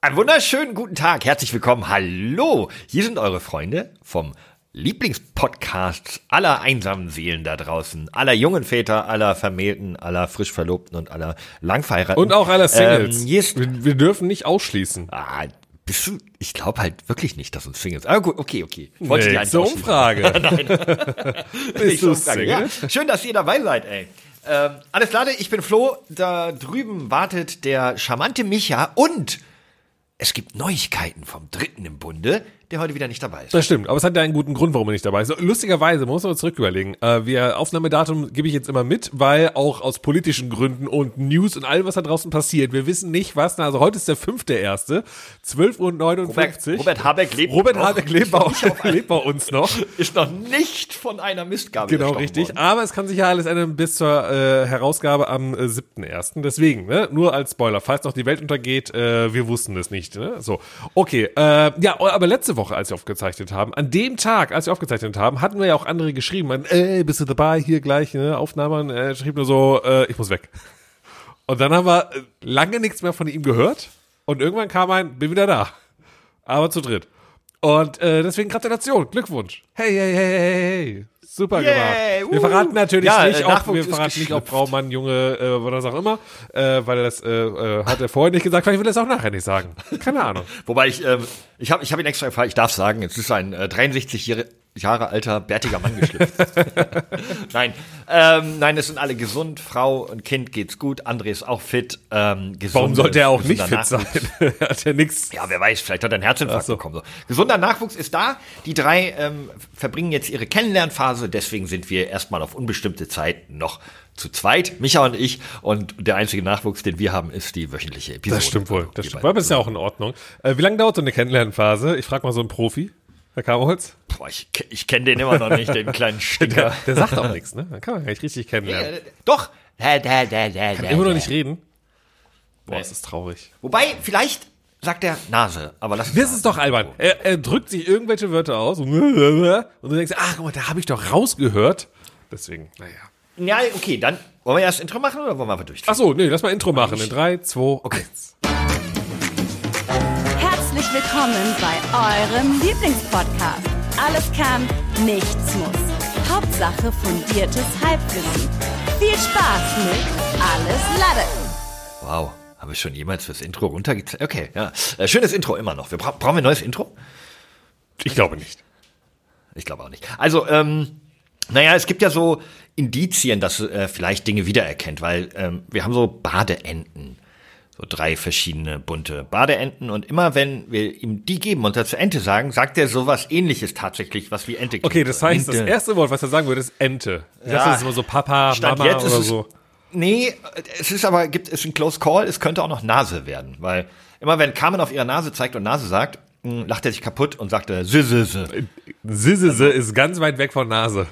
Einen wunderschönen guten Tag, herzlich willkommen, hallo. Hier sind eure Freunde vom Lieblingspodcast aller einsamen Seelen da draußen, aller jungen Väter, aller Vermählten, aller frisch Verlobten und aller Langverheirateten. Und auch aller Singles. Ähm, hier ist, wir, wir dürfen nicht ausschließen. ah, bist du, ich glaube halt wirklich nicht, dass uns Singles, aber gut, okay, okay. Ich wollte Nee, einfach zur. Umfrage. Nicht du Umfrage, ja. Schön, dass ihr dabei seid, ey. Ähm, alles klar, ich bin Flo. Da drüben wartet der charmante Micha und es gibt Neuigkeiten vom Dritten im Bunde, der heute wieder nicht dabei ist. Das stimmt, aber es hat ja einen guten Grund, warum er nicht dabei ist. Lustigerweise, man muss man zurück überlegen. Äh, wir, Aufnahmedatum gebe ich jetzt immer mit, weil auch aus politischen Gründen und News und allem, was da draußen passiert, wir wissen nicht was. Na, also heute ist der fünfte erste, 12.59 Uhr. Robert, Robert Habeck lebt Robert noch. Habeck lebt bei, lebt bei uns noch. ist noch nicht von einer Mistgabel Genau, richtig. worden. Aber es kann sich ja alles ändern bis zur äh, Herausgabe am äh, 7.1. Deswegen, ne? nur als Spoiler, falls noch die Welt untergeht, äh, wir wussten es nicht. Ne? So, okay. Äh, ja, aber letzte Woche, als wir aufgezeichnet haben, an dem Tag, als wir aufgezeichnet haben, hatten wir ja auch andere geschrieben, man, ey, bist du dabei, hier gleich, ne? Aufnahme, äh, schrieb nur so, äh, ich muss weg. Und dann haben wir äh, lange nichts mehr von ihm gehört und irgendwann kam ein, bin wieder da. Aber zu dritt. Und äh, deswegen Gratulation, Glückwunsch. Hey, hey, hey, hey, hey. Super Yay, gemacht. Wir verraten natürlich Ja, nicht, äh, ob, wir verraten nicht, ob. Frau, Mann, Junge, äh, was auch immer, äh, weil das äh, äh, hat er vorher nicht gesagt, vielleicht will er es auch nachher nicht sagen. Keine Ahnung. Wobei ich, ähm, ich habe ich hab ihn extra gefragt, ich darf sagen, es ist ein äh, 63 Jahre, alter, bärtiger Mann geschlüpft. nein, ähm, nein, es sind alle gesund, Frau und Kind geht's gut, André ist auch fit. Ähm, gesunde- Warum sollte er auch nicht fit sein? Nachwuchs. er hat ja nichts. Ja, wer weiß, vielleicht hat er einen Herzinfarkt so. bekommen. So. Gesunder Nachwuchs ist da. Die drei ähm, verbringen jetzt ihre Kennenlernphase. Deswegen sind wir erstmal auf unbestimmte Zeit noch zu zweit, Micha und ich. Und der einzige Nachwuchs, den wir haben, ist die wöchentliche Episode. Das stimmt wohl. Das stimmt. Aber ist ja auch in Ordnung. Äh, wie lange dauert so eine Kennenlernphase? Ich frage mal so einen Profi. Herr Karholz? Boah, ich ich kenne den immer noch nicht, den kleinen Stinker. Der sagt auch nichts, ne? Dann kann man gar nicht richtig kennenlernen. Äh, Doch. Da, da, da, da, Kann da, immer noch da. nicht reden. Boah, Nee. das ist traurig. Wobei, vielleicht sagt er Nase, aber lass Das ist doch albern. Er, er drückt sich irgendwelche Wörter aus und, und du denkst, ach, guck mal, da habe ich doch rausgehört. Deswegen, naja. Ja, okay, dann wollen wir erst Intro machen oder wollen wir einfach durch? Ach so, nee, lass mal Intro machen. In drei, zwei, Okay. eins. Herzlich willkommen bei eurem Lieblingspodcast. Alles kann, nichts muss. Hauptsache fundiertes Halbwissen. Viel Spaß mit Alles Lade. Wow, habe ich schon jemals fürs Intro runtergezogen? Okay, ja. Äh, schönes Intro immer noch. Wir bra brauchen wir ein neues Intro? Ich glaube nicht. Ich glaube auch nicht. Also, ähm, naja, es gibt ja so Indizien, dass äh, vielleicht Dinge wiedererkennt, weil ähm, wir haben so Badeenten. So drei verschiedene bunte Badeenten und immer wenn wir ihm die geben und dazu Ente sagen, sagt er sowas ähnliches tatsächlich, was wie Ente klingt. Okay, das heißt, das Ente. erste Wort, was er sagen würde, ist Ente. Ich Ja. das ist immer so Papa, Stand Mama jetzt ist oder so. Nee, es ist aber, gibt es ein Close Call, es könnte auch noch Nase werden, weil immer wenn Carmen auf ihre Nase zeigt und Nase sagt, mh, lacht er sich kaputt und sagt, äh, sü, sü. Sissese ist ganz weit weg von Nase.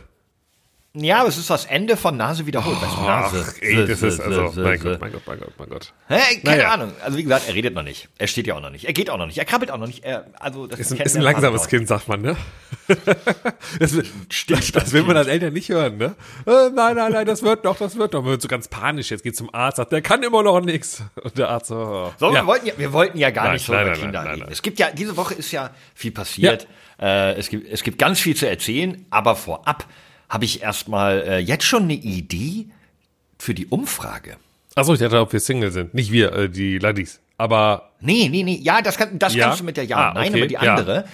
Ja, aber es ist das Ende von Nase wiederholt. du, Nase. Ach, ey, das ist also, mein. Gott, mein Gott, mein Gott, mein Gott. Hä, keine Naja. Ahnung. Also wie gesagt, er redet noch nicht. Er steht ja auch noch nicht. Er geht auch noch nicht. Er krabbelt auch noch nicht. Er, also das Ist ein, ist ein langsames Vater Kind, sagt man, ne? Das, das, das will man als Eltern nicht hören, ne? Äh, nein, nein, nein, das wird doch, das wird doch. Man wird so ganz panisch, jetzt geht zum Arzt, sagt, der kann immer noch nichts. Und der Arzt so, oh. So, ja. wir, wollten ja, wir wollten ja gar Nein, nicht so nein, über Kinder nein, reden. Es gibt ja, diese Woche ist ja viel passiert. Äh, es, gibt, es gibt ganz viel zu erzählen, aber vorab habe ich erstmal äh, jetzt schon eine Idee für die Umfrage. Achso, ich dachte, ob wir Single sind. Nicht wir, äh, die Laddies. Aber Nee, nee, nee. Ja, das, kann, das Ja? kannst du mit der Ja Ah, Nein, okay, aber die ja. andere.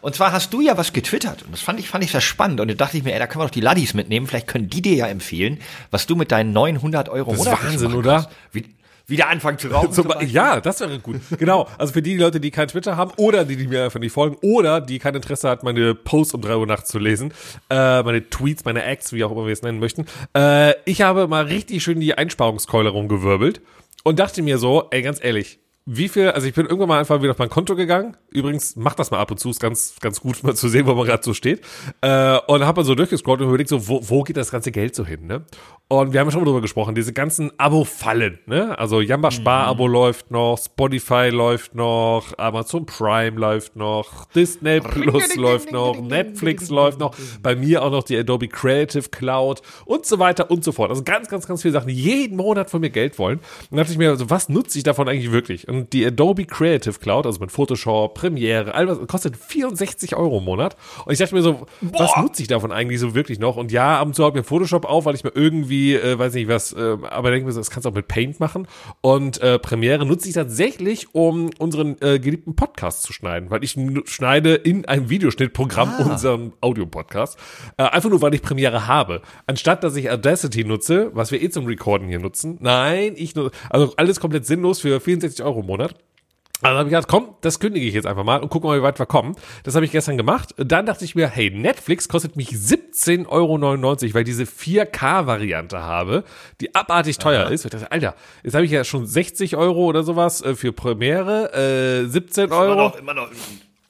Und zwar hast du ja was getwittert und das fand ich, fand ich sehr spannend und da dachte ich mir, ey, da können wir doch die Laddies mitnehmen, vielleicht können die dir ja empfehlen, was du mit deinen 900 Euro Das ist Wahnsinn, oder? Wie, wieder anfangen zu rauchen. Zum zum ja, das wäre gut. Genau. Also für die Leute, die kein Twitter haben oder die, die mir einfach nicht folgen oder die kein Interesse hat, meine Posts um drei Uhr nachts zu lesen, äh, meine Tweets, meine Acts, wie auch immer wir es nennen möchten. Äh, ich habe mal richtig schön die Einsparungskeule rumgewirbelt und dachte mir so, ey, ganz ehrlich, wie viel, also ich bin irgendwann mal einfach wieder auf mein Konto gegangen. Übrigens, macht das mal ab und zu, ist ganz, ganz gut mal zu sehen, wo man gerade so steht. Äh, und habe mal so durchgescrollt und überlegt, so, wo, wo geht das ganze Geld so hin, ne? Und wir haben ja schon mal drüber gesprochen, diese ganzen Abo-Fallen, ne? Also Jamba Spar-Abo läuft noch, Spotify läuft noch, Amazon Prime läuft noch, Disney Plus läuft noch, Netflix läuft noch, bei mir auch noch die Adobe Creative Cloud und so weiter und so fort. Also ganz, ganz, ganz viele Sachen, die jeden Monat von mir Geld wollen. Und dann dachte ich mir, also was nutze ich davon eigentlich wirklich? Und die Adobe Creative Cloud, also mit Photoshop, Premiere, all was, kostet 64 Euro im Monat. Und ich dachte mir so, was nutze ich davon eigentlich so wirklich noch? Und ja, ab und zu habe ich mir Photoshop auf, weil ich mir irgendwie, äh, weiß nicht was, äh, aber denke mir so, das kannst du auch mit Paint machen. Und äh, Premiere nutze ich tatsächlich, um unseren äh, geliebten Podcast zu schneiden, weil ich schneide in einem Videoschnittprogramm unseren Audio-Podcast. Äh, einfach nur, weil ich Premiere habe. Anstatt, dass ich Audacity nutze, was wir eh zum Recorden hier nutzen. Nein, ich nur, also alles komplett sinnlos für 64 Euro im Monat. Also habe ich gedacht, komm, das kündige ich jetzt einfach mal und gucken mal, wie weit wir kommen. Das habe ich gestern gemacht. Dann dachte ich mir, hey, Netflix kostet mich 17,99 Euro, weil ich diese 4K-Variante habe, die abartig teuer ist. Ich dachte, Alter, jetzt habe ich ja schon 60 Euro oder sowas äh, für Premiere, äh, 17 Immer Euro. noch, immer noch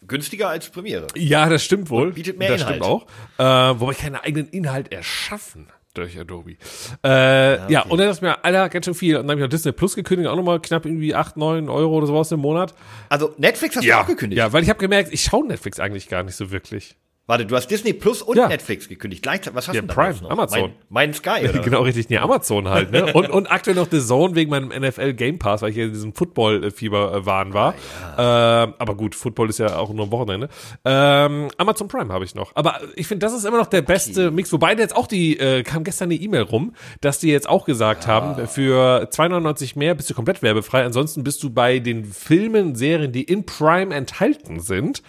günstiger als Premiere. Ja, das stimmt wohl. Und bietet mehr das Inhalt. stimmt auch. Äh, wobei ich keinen eigenen Inhalt erschaffen durch Adobe. Äh, ja, und dann ich mir, Alter, ganz schön viel. Und dann habe ich noch Disney Plus gekündigt, auch nochmal knapp irgendwie 8, 9 Euro oder sowas im Monat. Also Netflix hast du auch gekündigt. Ja, weil ich habe gemerkt, ich schaue Netflix eigentlich gar nicht so wirklich. Warte, du hast Disney Plus und Ja. Netflix gekündigt. Gleichzeitig, was hast Ja, du denn Prime, noch? Amazon. Mein, mein Sky, oder? genau, richtig. Nee, Amazon halt, ne? Und, und aktuell noch The Zone wegen meinem NFL Game Pass, weil ich ja in diesem Football-Fieber-Wahn war. Ähm, aber gut, Football ist ja auch nur am Wochenende. Ähm, Amazon Prime habe ich noch. Aber ich finde, das ist immer noch der beste Mix. Wobei jetzt auch die, äh, kam gestern eine E-Mail rum, dass die jetzt auch gesagt haben, für 2,99 mehr bist du komplett werbefrei. Ansonsten bist du bei den Filmen, Serien, die in Prime enthalten sind,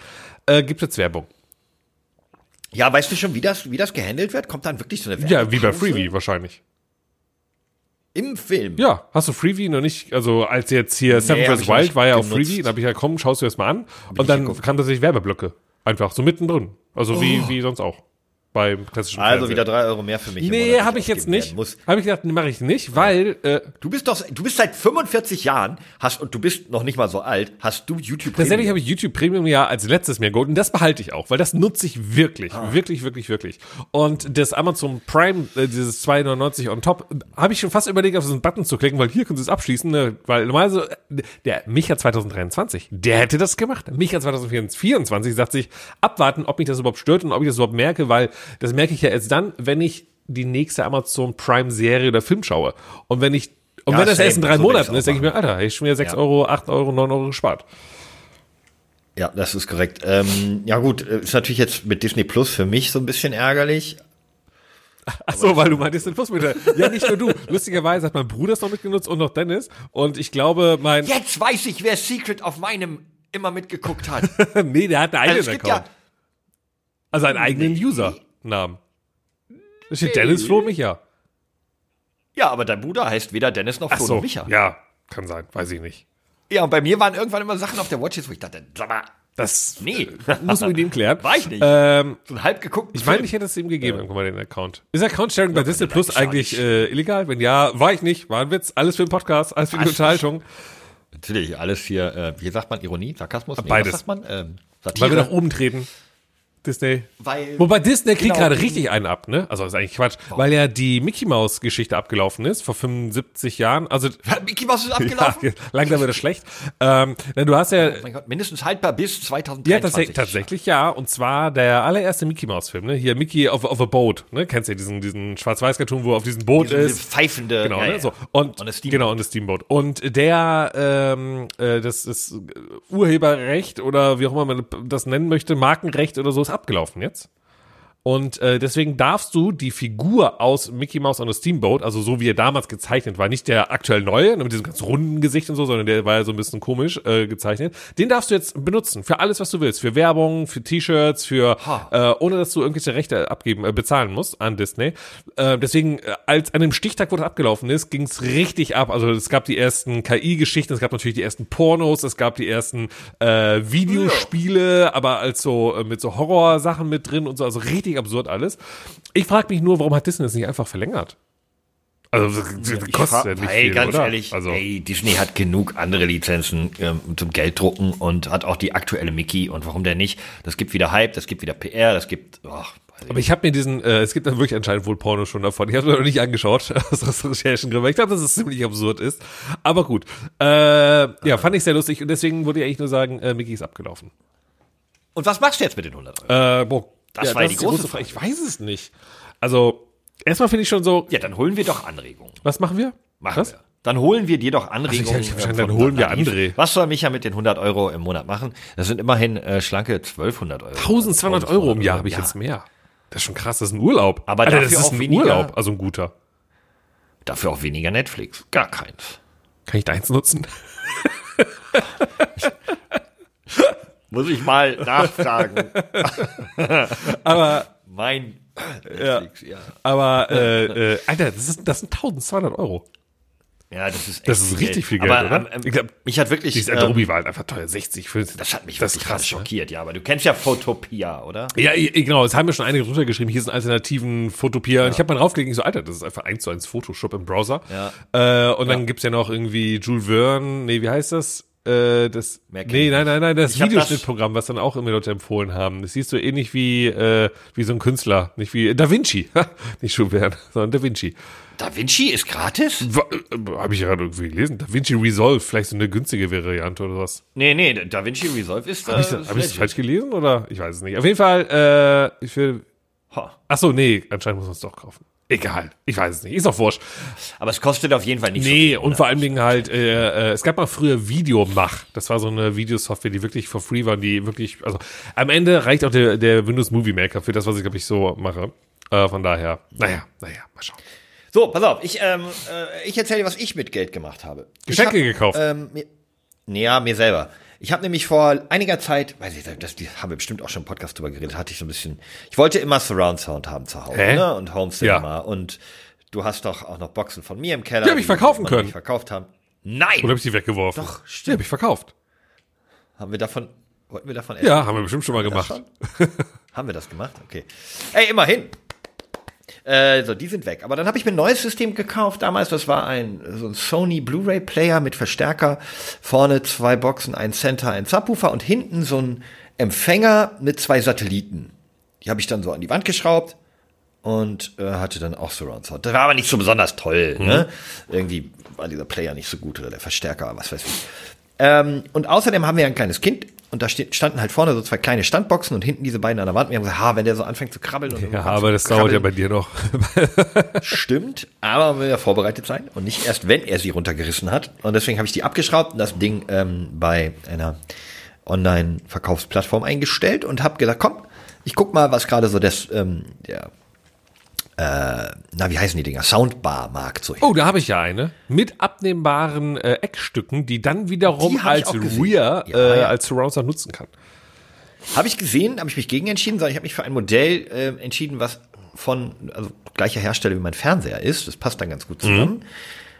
äh, gibt es jetzt Werbung. Ja, weißt du schon, wie das, wie das gehandelt wird? Kommt dann wirklich so eine Ja, wie bei Freebie wahrscheinlich. Im Film. Ja, hast du Freebie noch nicht, also als jetzt hier Seven hab vs. Wild war ja auf. Freebie, da habe ich ja, komm, schaust du das mal an. Und ich dann geguckt. kam tatsächlich Werbeblöcke. Einfach, so mittendrin. Also wie, wie sonst auch. Beim klassischen Also Fernsehen. wieder drei Euro mehr für mich. Nee, habe ich jetzt nicht. Habe ich gedacht, nee, mache ich nicht, weil äh, Du bist doch, du bist seit 45 Jahren, hast, und du bist noch nicht mal so alt, hast du YouTube tatsächlich Premium. habe ich YouTube Premium ja als letztes mir geholt und das behalte ich auch, weil das nutze ich wirklich, Ah. wirklich, wirklich, wirklich. Und das Amazon Prime, äh, dieses 2,99 on top, habe ich schon fast überlegt, auf diesen Button zu klicken, weil hier können sie es abschließen, ne? weil normalerweise, äh, der Micha 2023, der hätte das gemacht. Micha 2024 sagt sich, abwarten, ob mich das überhaupt stört und ob ich das überhaupt merke, weil das merke ich ja erst dann, wenn ich die nächste Amazon Prime Serie oder Film schaue. Und wenn ich, und Ja, wenn das erst in drei So Monaten ist, denke ich mir, Alter, ich schon wieder 6 Ja. Euro, 8 Euro, 9 Euro gespart. Ja, das ist korrekt. Ähm, ja gut, äh, ist natürlich jetzt mit Disney Plus für mich so ein bisschen ärgerlich. Ach so, weil du meintest den Plus mit. Ja, nicht nur du. Lustigerweise hat mein Bruder es noch mitgenutzt und noch Dennis. Und ich glaube, mein. Jetzt weiß ich, wer Secret auf meinem immer mitgeguckt hat. nee, der hat einen eigenen Also es gibt Account. ja, also einen eigenen Nee. User-Namen. Da steht Dennis Flo Micha. ja, aber dein Bruder heißt weder Dennis noch Ach Flo so. noch Micha. Ja, kann sein. Weiß ich nicht. Ja, und bei mir waren irgendwann immer Sachen auf der Watchlist, wo ich dachte, sag mal, Das nee, muss man mit ihm klären. War ich nicht. Ähm, so ein halb geguckt. ich meine, ich hätte es ihm gegeben, irgendwann mal den Account. Ist Account-Sharing bei Ja, Disney Plus eigentlich äh, illegal? Wenn ja, war ich nicht. War ein Witz. Alles für den Podcast, alles für die? Unterhaltung. Natürlich, alles hier, äh, wie sagt man, Ironie, Sarkasmus? Nee, Beides. Was sagt man? Ähm, Weil Satire. wir nach oben treten. Disney. Weil- Wobei Disney kriegt Genau. gerade richtig einen ab, ne? Also ist eigentlich Quatsch, weil ja die Mickey Mouse Geschichte abgelaufen ist vor 75 Jahren. Also Mickey Mouse ist ja, abgelaufen? langsam wird es schlecht. Ähm, denn du hast ja Oh mein Gott, mindestens haltbar bis 2023. ja, tatsächlich, tatsächlich ja. Und zwar der allererste Mickey Mouse Film, ne? Hier Mickey of, of a Boat, ne? Kennst du ja diesen, diesen Schwarz-Weiß-Cartoon, wo er auf diesem Boot Diese, diese ist? pfeifende. Genau, ja, ne? ja. So. Und, Und das Steamboat. genau, und das Steamboat. Und der, ähm, äh, das ist Urheberrecht oder wie auch immer man das nennen möchte, Markenrecht oder so ist abgelaufen jetzt. Und äh, deswegen darfst du die Figur aus Mickey Mouse on a Steamboat, also so wie er damals gezeichnet war, nicht der aktuell neue, mit diesem ganz runden Gesicht und so, sondern der war ja so ein bisschen komisch äh, gezeichnet, den darfst du jetzt benutzen für alles, was du willst. Für Werbung, für T-Shirts, für, äh, ohne dass du irgendwelche Rechte abgeben, äh, bezahlen musst an Disney. Äh, deswegen, äh, als an dem Stichtag, wo das abgelaufen ist, ging es richtig ab. Also es gab die ersten KI-Geschichten, es gab natürlich die ersten Pornos, es gab die ersten äh, Videospiele, aber als so äh, mit so Horrorsachen mit drin und so, also richtig absurd alles. Ich frage mich nur, warum hat Disney das nicht einfach verlängert? Also das, kostet ja nicht ey, viel, ganz oder? ehrlich, also ey, Disney hat genug andere Lizenzen ähm, zum Gelddrucken und hat auch die aktuelle Mickey und warum denn nicht? Das gibt wieder Hype, das gibt wieder PR, das gibt, ich aber ich habe mir diesen, äh, es gibt dann wirklich anscheinend wohl Porno schon davon. Ich habe mir noch nicht angeschaut aus Recherchengründen. weil Ich glaube, dass es ziemlich absurd ist. Aber gut. Äh, ja, fand ich sehr lustig und deswegen würde ich eigentlich nur sagen, äh, Mickey ist abgelaufen. Und was machst du jetzt mit den 100 Euro? Äh, boah, Das war die ist große Ich weiß es nicht. Also, erstmal finde ich schon so, ja, dann holen wir doch Anregungen. was machen wir? Machen was? wir. Dann holen wir dir doch Anregungen. ich hab äh, dann holen wir. André. Was soll Micha mit den 100 Euro im Monat machen? Das sind immerhin äh, schlanke 1200 Euro. 1200 Euro im Jahr habe ich Ja. jetzt mehr. Das ist schon krass, das ist ein Urlaub. Aber Alter, dafür das ist auch ein weniger- Urlaub, also ein guter. Dafür auch weniger Netflix. Gar keins. Kann ich deins nutzen? Muss ich mal nachfragen. Aber, mein Netflix, ja. aber, äh, äh, Alter, das, ist, das sind 1200 Euro. Ja, das ist echt Das ist richtig viel Geld, aber, oder? ähm, ähm, Ich glaub, mich hat wirklich. Dieses ähm, Adobe war halt einfach teuer, 60, 50. das hat mich das wirklich krass ne? schockiert, ja. Aber du kennst ja Photopia, oder? Ja, genau, es haben mir schon einige drunter geschrieben, hier sind alternativen Photopia. Und ich habe mal draufgelegt, ich so, Alter, das ist einfach 1 zu 1 Photoshop im Browser. Ja. Äh, und dann gibt's ja noch irgendwie Jules Verne, nee, wie heißt das? Äh, das Mehr nee, nein, nein, nein, das Ich Videoschnittprogramm, was dann auch immer Leute empfohlen haben. Das siehst du ähnlich wie, äh, wie so ein Künstler, nicht wie Da Vinci. nicht Verne, sondern Da Vinci. Da Vinci ist gratis? Äh, Habe ich gerade irgendwie gelesen. Da Vinci Resolve, vielleicht so eine günstige Variante oder was. Nee, nee, Da Vinci Resolve ist. Habe ich äh, das, hab ich das falsch gelesen oder? Ich weiß es nicht. Auf jeden Fall, äh, ich will. Ach so, nee, anscheinend muss man es doch kaufen. Egal, ich weiß es nicht. Ist doch wurscht. Aber es kostet auf jeden Fall nicht so Nee, viel. und vor allen Dingen halt, äh, äh, es gab mal früher Videomach. Das war so eine Videosoftware, die wirklich for free war, die wirklich, also am Ende reicht auch der, der Windows Movie Maker für das, was ich, glaube ich, so mache. Äh, von daher, naja, naja, mal schauen. So, pass auf, ich, ähm, äh, ich erzähle dir, was ich mit Geld gemacht habe. Geschenke hab, gekauft. Ähm, mir, nee, ja, mir selber. Ich habe nämlich vor einiger Zeit, weiß ich, das die haben wir bestimmt auch schon im Podcast drüber geredet, hatte ich so ein bisschen, ich wollte immer Surround Sound haben zu Hause, Hä? ne? Und Home Cinema Ja. und du hast doch auch noch Boxen von mir im Keller. Die hab ich verkaufen können. nicht verkauft haben. Nein! Oder habe ich die weggeworfen? Doch, Die habe ich verkauft. Haben wir davon, wollten wir davon essen? Ja, haben wir bestimmt schon mal Das gemacht. schon? Haben wir das gemacht? Okay. Ey, immerhin. Äh, so, die sind weg. Aber dann habe ich mir ein neues System gekauft damals. Das war ein, so ein Sony Blu-ray Player mit Verstärker. Vorne zwei Boxen, ein Center, ein Subwoofer und hinten so ein Empfänger mit zwei Satelliten. Die habe ich dann so an die Wand geschraubt und äh, hatte dann auch Surround Sound. Das war aber nicht so besonders toll. Ne? Irgendwie war dieser Player nicht so gut oder der Verstärker, was weiß ich. Ähm, und außerdem haben wir ein kleines Kind und da standen halt vorne so zwei kleine Standboxen und hinten diese beiden an der Wand. Wir haben gesagt, ha, wenn der so anfängt zu krabbeln und Ja, aber das dauert ja bei dir noch. Stimmt, aber man will ja vorbereitet sein und nicht erst, wenn er sie runtergerissen hat. Und deswegen habe ich die abgeschraubt und das Ding ähm, bei einer Online-Verkaufsplattform eingestellt und habe gesagt, komm, ich guck mal, was gerade so das, ähm, der, äh, na, wie heißen die Dinger? Soundbar-Markt so Oh, da habe ich ja eine. Mit abnehmbaren äh, Eckstücken, die dann wiederum Die als. Rear, Ja, äh, ja. als Surround Sound nutzen kann. Habe ich gesehen, habe ich mich gegen entschieden, sondern ich habe mich für ein Modell äh, entschieden, was von, also gleicher Hersteller wie mein Fernseher ist. Das passt dann ganz gut zusammen.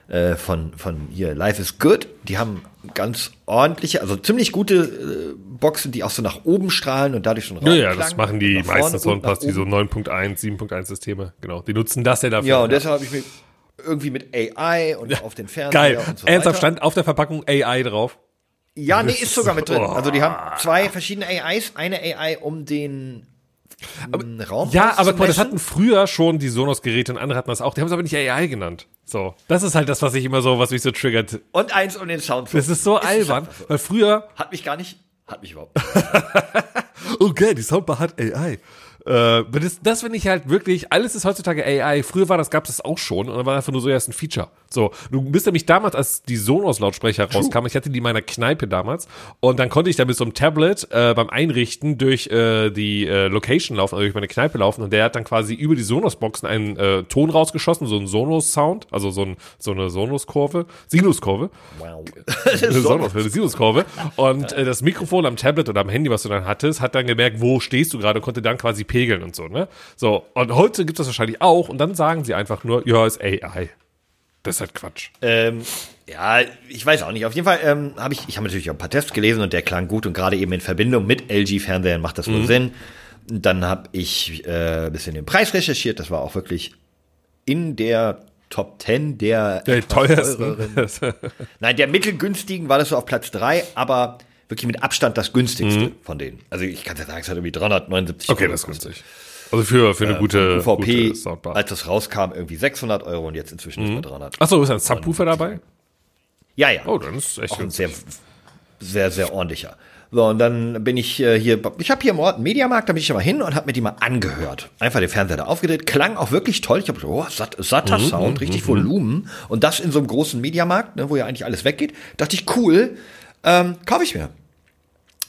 Äh, von, von hier Life is Good. Die haben ganz ordentliche, also ziemlich gute äh, Boxen, die auch so nach oben strahlen und dadurch so einen Ja, ja, das machen die meisten und Soundpass, die so oben. 9.1, 7.1 Systeme. Genau, die nutzen das ja dafür. Ja, und deshalb habe ich mich irgendwie mit AI und auf den Fernseher Geil. und so Ernsthaft stand auf der Verpackung AI drauf. Ja, nee, ist sogar mit drin. Oh. Also die haben zwei verschiedene AIs. Eine AI, um den ähm, Raum Ja, aber guck mal, das hatten früher schon die Sonos-Geräte und andere hatten das auch. Die haben es aber nicht AI genannt. So, das ist halt das, was ich immer so, was mich so triggert. Und eins um den Sound. Das ist so es albern, weil früher, Hat mich gar nicht, hat mich überhaupt. okay, die Soundbar hat AI. Äh, das, das finde ich halt wirklich, alles ist heutzutage AI. Früher war das, gab es das auch schon und dann war einfach nur so erst ein Feature. So, du bist nämlich damals, als die Sonos-Lautsprecher rauskamen, ich hatte die in meiner Kneipe damals und dann konnte ich da mit so einem Tablet äh, beim Einrichten durch äh, die äh, Location laufen, also durch meine Kneipe laufen und der hat dann quasi über die Sonos-Boxen einen äh, Ton rausgeschossen, so ein Sonos-Sound, also so, ein, so eine Sonos-Kurve, Sinus-Kurve. Wow. eine Sonos, eine Sinuskurve. Und äh, das Mikrofon am Tablet oder am Handy, was du dann hattest, hat dann gemerkt, wo stehst du gerade und konnte dann quasi pegeln und so, ne? So, und heute gibt es das wahrscheinlich auch und dann sagen sie einfach nur, ja, ist AI. Das ist halt Quatsch. ähm, ja, ich weiß auch nicht. Auf jeden Fall ähm, habe ich, ich habe natürlich auch ein paar Tests gelesen und der klang gut und gerade eben in Verbindung mit LG-Fernsehern macht das wohl Mhm. Sinn. Dann habe ich äh, ein bisschen den Preis recherchiert. Das war auch wirklich in der Top 10 der, Der teuersten. Nein, der mittelgünstigen war das so auf Platz 3, aber wirklich mit Abstand das günstigste von denen. Also ich kann ja sagen, es hat irgendwie 379 Mhm. okay, Euro das ist günstig. Also für, für eine gute, UVP, gute Soundbar. als das rauskam, irgendwie 600 Euro und jetzt inzwischen ist bei 300. Achso, ist ein Subwoofer dabei? Ja, ja. Oh, dann ist echt auch ein sehr sehr, sehr ordentlicher. So, und dann bin ich äh, hier, ich habe hier im Ort einen Mediamarkt, da bin ich immer hin und habe mir die mal angehört. Einfach den Fernseher da aufgedreht, klang auch wirklich toll. Ich habe oh, satt, satter Mhm, Sound, richtig Volumen. Und das in so einem großen Mediamarkt, ne, wo ja eigentlich alles weggeht. Dachte ich, cool, ähm, kaufe ich mir.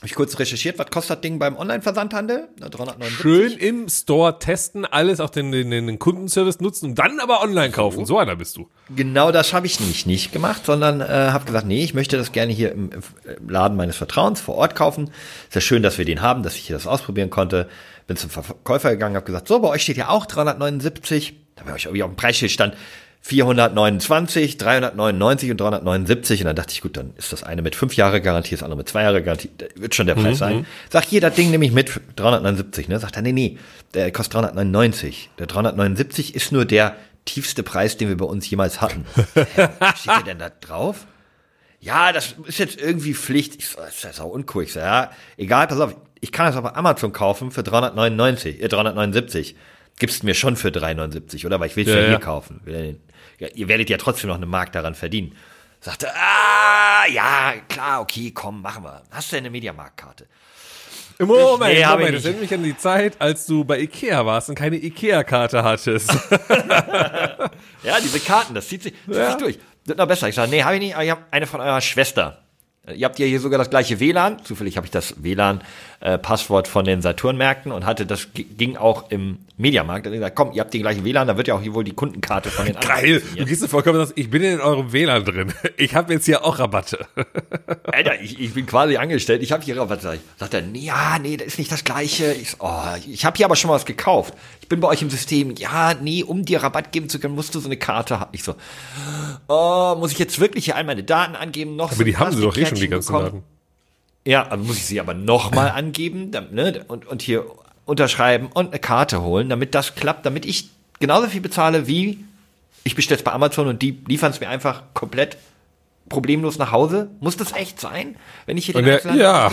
Habe ich kurz recherchiert, was kostet das Ding beim Online-Versandhandel? Na, 379. Schön im Store testen, alles auch den, den, den Kundenservice nutzen und dann aber online kaufen. So einer bist du. Genau das habe ich nicht, nicht gemacht, sondern äh, habe gesagt, nee, ich möchte das gerne hier im, im Laden meines Vertrauens vor Ort kaufen. Ist ja schön, dass wir den haben, dass ich hier das ausprobieren konnte. Bin zum Verkäufer gegangen, habe gesagt, so, bei euch steht ja auch 379. Da habe ich irgendwie auf dem Preisschild stand 429, 399 und 379. Und dann dachte ich, gut, dann ist das eine mit fünf Jahre Garantie, das andere mit zwei Jahre Garantie. Da wird schon der Preis sein. Sag hier, das Ding nehme ich mit 379. Ne? Sagt er, nee, nee, der kostet 399. Der 379 ist nur der tiefste Preis, den wir bei uns jemals hatten. Hä, was steht denn da drauf? Ja, das ist jetzt irgendwie Pflicht. Ich so, das ist auch uncool. Ich so, ja, egal, pass auf, ich kann das auf Amazon kaufen für 399, äh, 379. Gibst mir schon für 379, oder? Weil ich will es ja, Ja, hier kaufen. Will ja ihr werdet ja trotzdem noch eine Mark daran verdienen. Sagte, ah, ja, klar, okay, komm, machen wir. Hast du eine Mediamarktkarte? Moment, Nee, hab ich Moment, das erinnert mich an die Zeit, als du bei Ikea warst und keine Ikea-Karte hattest. Ja, diese Karten, das zieht sich, zieht Ja. sich durch. Wird noch besser. Ich sage, nee, habe ich nicht, aber ich habe eine von eurer Schwester. Ihr habt ja hier sogar das gleiche WLAN. Zufällig habe ich das WLAN-Passwort von den Saturnmärkten und hatte das ging auch im Mediamarkt. Da hab ich gesagt, komm, ihr habt den gleichen WLAN, da wird ja auch hier wohl die Kundenkarte von den anderen. Geil, du gehst du vollkommen sagst, ich bin in eurem WLAN drin. Ich habe jetzt hier auch Rabatte. Alter, ich, ich bin quasi angestellt. Ich habe hier ich- Sagt er, nee, ja, nee, das ist nicht das Gleiche. Ich, oh, ich habe hier aber schon mal was gekauft. Ich bin bei euch im System. Ja, nee, um dir Rabatt geben zu können, musst du so eine Karte haben. Ich so, oh, muss ich jetzt wirklich hier all meine Daten angeben? Noch Aber die haben sie doch eh schon, die ganzen bekommen? Daten. Ja, aber muss ich sie aber nochmal angeben dann, ne, und, und hier unterschreiben und eine Karte holen, damit das klappt, damit ich genauso viel bezahle wie ich bestelle es bei Amazon und die liefern es mir einfach komplett problemlos nach Hause. Muss das echt sein, wenn ich hier Und den er, Einzelhandel ja,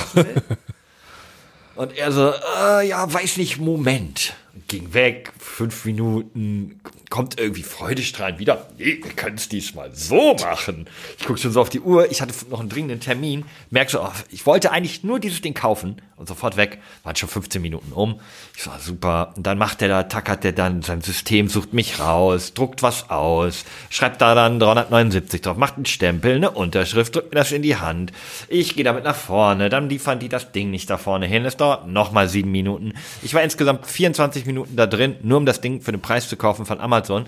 und er so, äh, ja, weiß nicht, Moment. Ging weg, fünf Minuten, kommt irgendwie freudestrahlend wieder. Nee, wir können es diesmal so machen. Ich gucke schon so auf die Uhr, ich hatte noch einen dringenden Termin, merk so, oh, ich wollte eigentlich nur dieses Ding kaufen und sofort weg. Waren schon 15 Minuten um. Ich so, super. Und dann macht der da, tackert der dann sein System, sucht mich raus, druckt was aus, schreibt da dann 379 drauf, macht einen Stempel, eine Unterschrift, drückt mir das in die Hand. Ich gehe damit nach vorne, dann liefern die das Ding nicht da vorne hin. Es dauert nochmal sieben Minuten. Ich war insgesamt 24 Minuten da drin, nur um das Ding für den Preis zu kaufen von Amazon.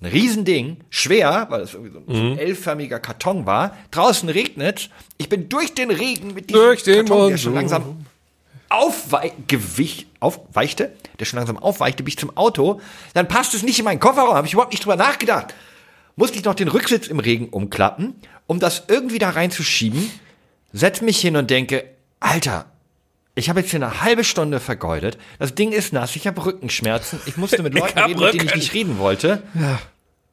Ein Riesending, schwer, weil es irgendwie so ein, Mhm. L-förmiger Karton war. Draußen regnet. Ich bin durch den Regen mit diesem Durch den Karton, der schon langsam aufweichte, aufweichte, der schon langsam aufweichte, bis zum Auto. Dann passt es nicht in meinen Kofferraum, habe ich überhaupt nicht drüber nachgedacht. Musste ich noch den Rücksitz im Regen umklappen, um das irgendwie da reinzuschieben. Setz mich hin und denke, Alter, ich habe jetzt hier eine halbe Stunde vergeudet. Das Ding ist nass, ich habe Rückenschmerzen. Ich musste mit Leuten reden, mit denen ich nicht reden wollte.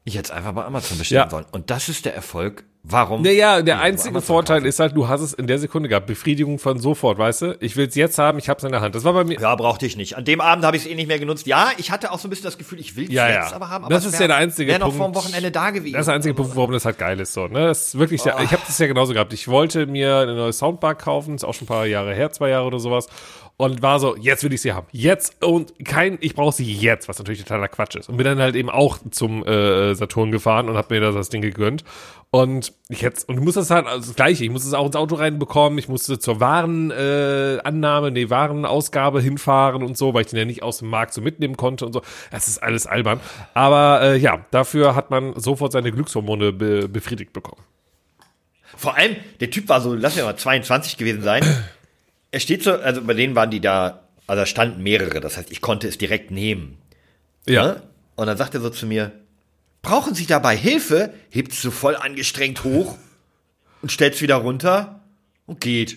Ich hätte es einfach bei Amazon bestellen Ja. sollen. Und das ist der Erfolg. Warum? Naja, der einzige Vorteil ist halt, du hast es in der Sekunde gehabt. Befriedigung von sofort, weißt du? Ich will es jetzt haben, ich hab's in der Hand. Das war bei mir. Ja, brauchte ich nicht. An dem Abend habe ich es eh nicht mehr genutzt. Ja, ich hatte auch so ein bisschen das Gefühl, ich will es Ja, jetzt ja. aber haben. Das es ist wär- ja der einzige noch Punkt. vor dem Wochenende da gewesen. Das ist der einzige Punkt, warum das halt geil ist. So, ne? Das ist wirklich, ja, ich habe das ja genauso gehabt. Ich wollte mir eine neue Soundbar kaufen, ist auch schon ein paar Jahre her, zwei Jahre oder sowas. Und war so, jetzt will ich sie haben. Jetzt und kein, ich brauche sie jetzt, was natürlich totaler Quatsch ist. Und bin dann halt eben auch zum äh, Saturn gefahren und habe mir da das Ding gegönnt. Und ich jetzt, und du musst das halt, also das Gleiche, ich musste es auch ins Auto reinbekommen, ich musste zur Warenannahme, äh, Annahme, nee, Warenausgabe hinfahren und so, weil ich den ja nicht aus dem Markt so mitnehmen konnte und so. Das ist alles albern. Aber äh, ja, dafür hat man sofort seine Glückshormone be befriedigt bekommen. Vor allem, der Typ war so, lass mir mal 22 gewesen sein. Er steht so, also bei denen waren die da, also da standen mehrere, das heißt, ich konnte es direkt nehmen. Ne? Und dann sagt er so zu mir, brauchen Sie dabei Hilfe? Hebt es so voll angestrengt hoch und stellt es wieder runter und geht.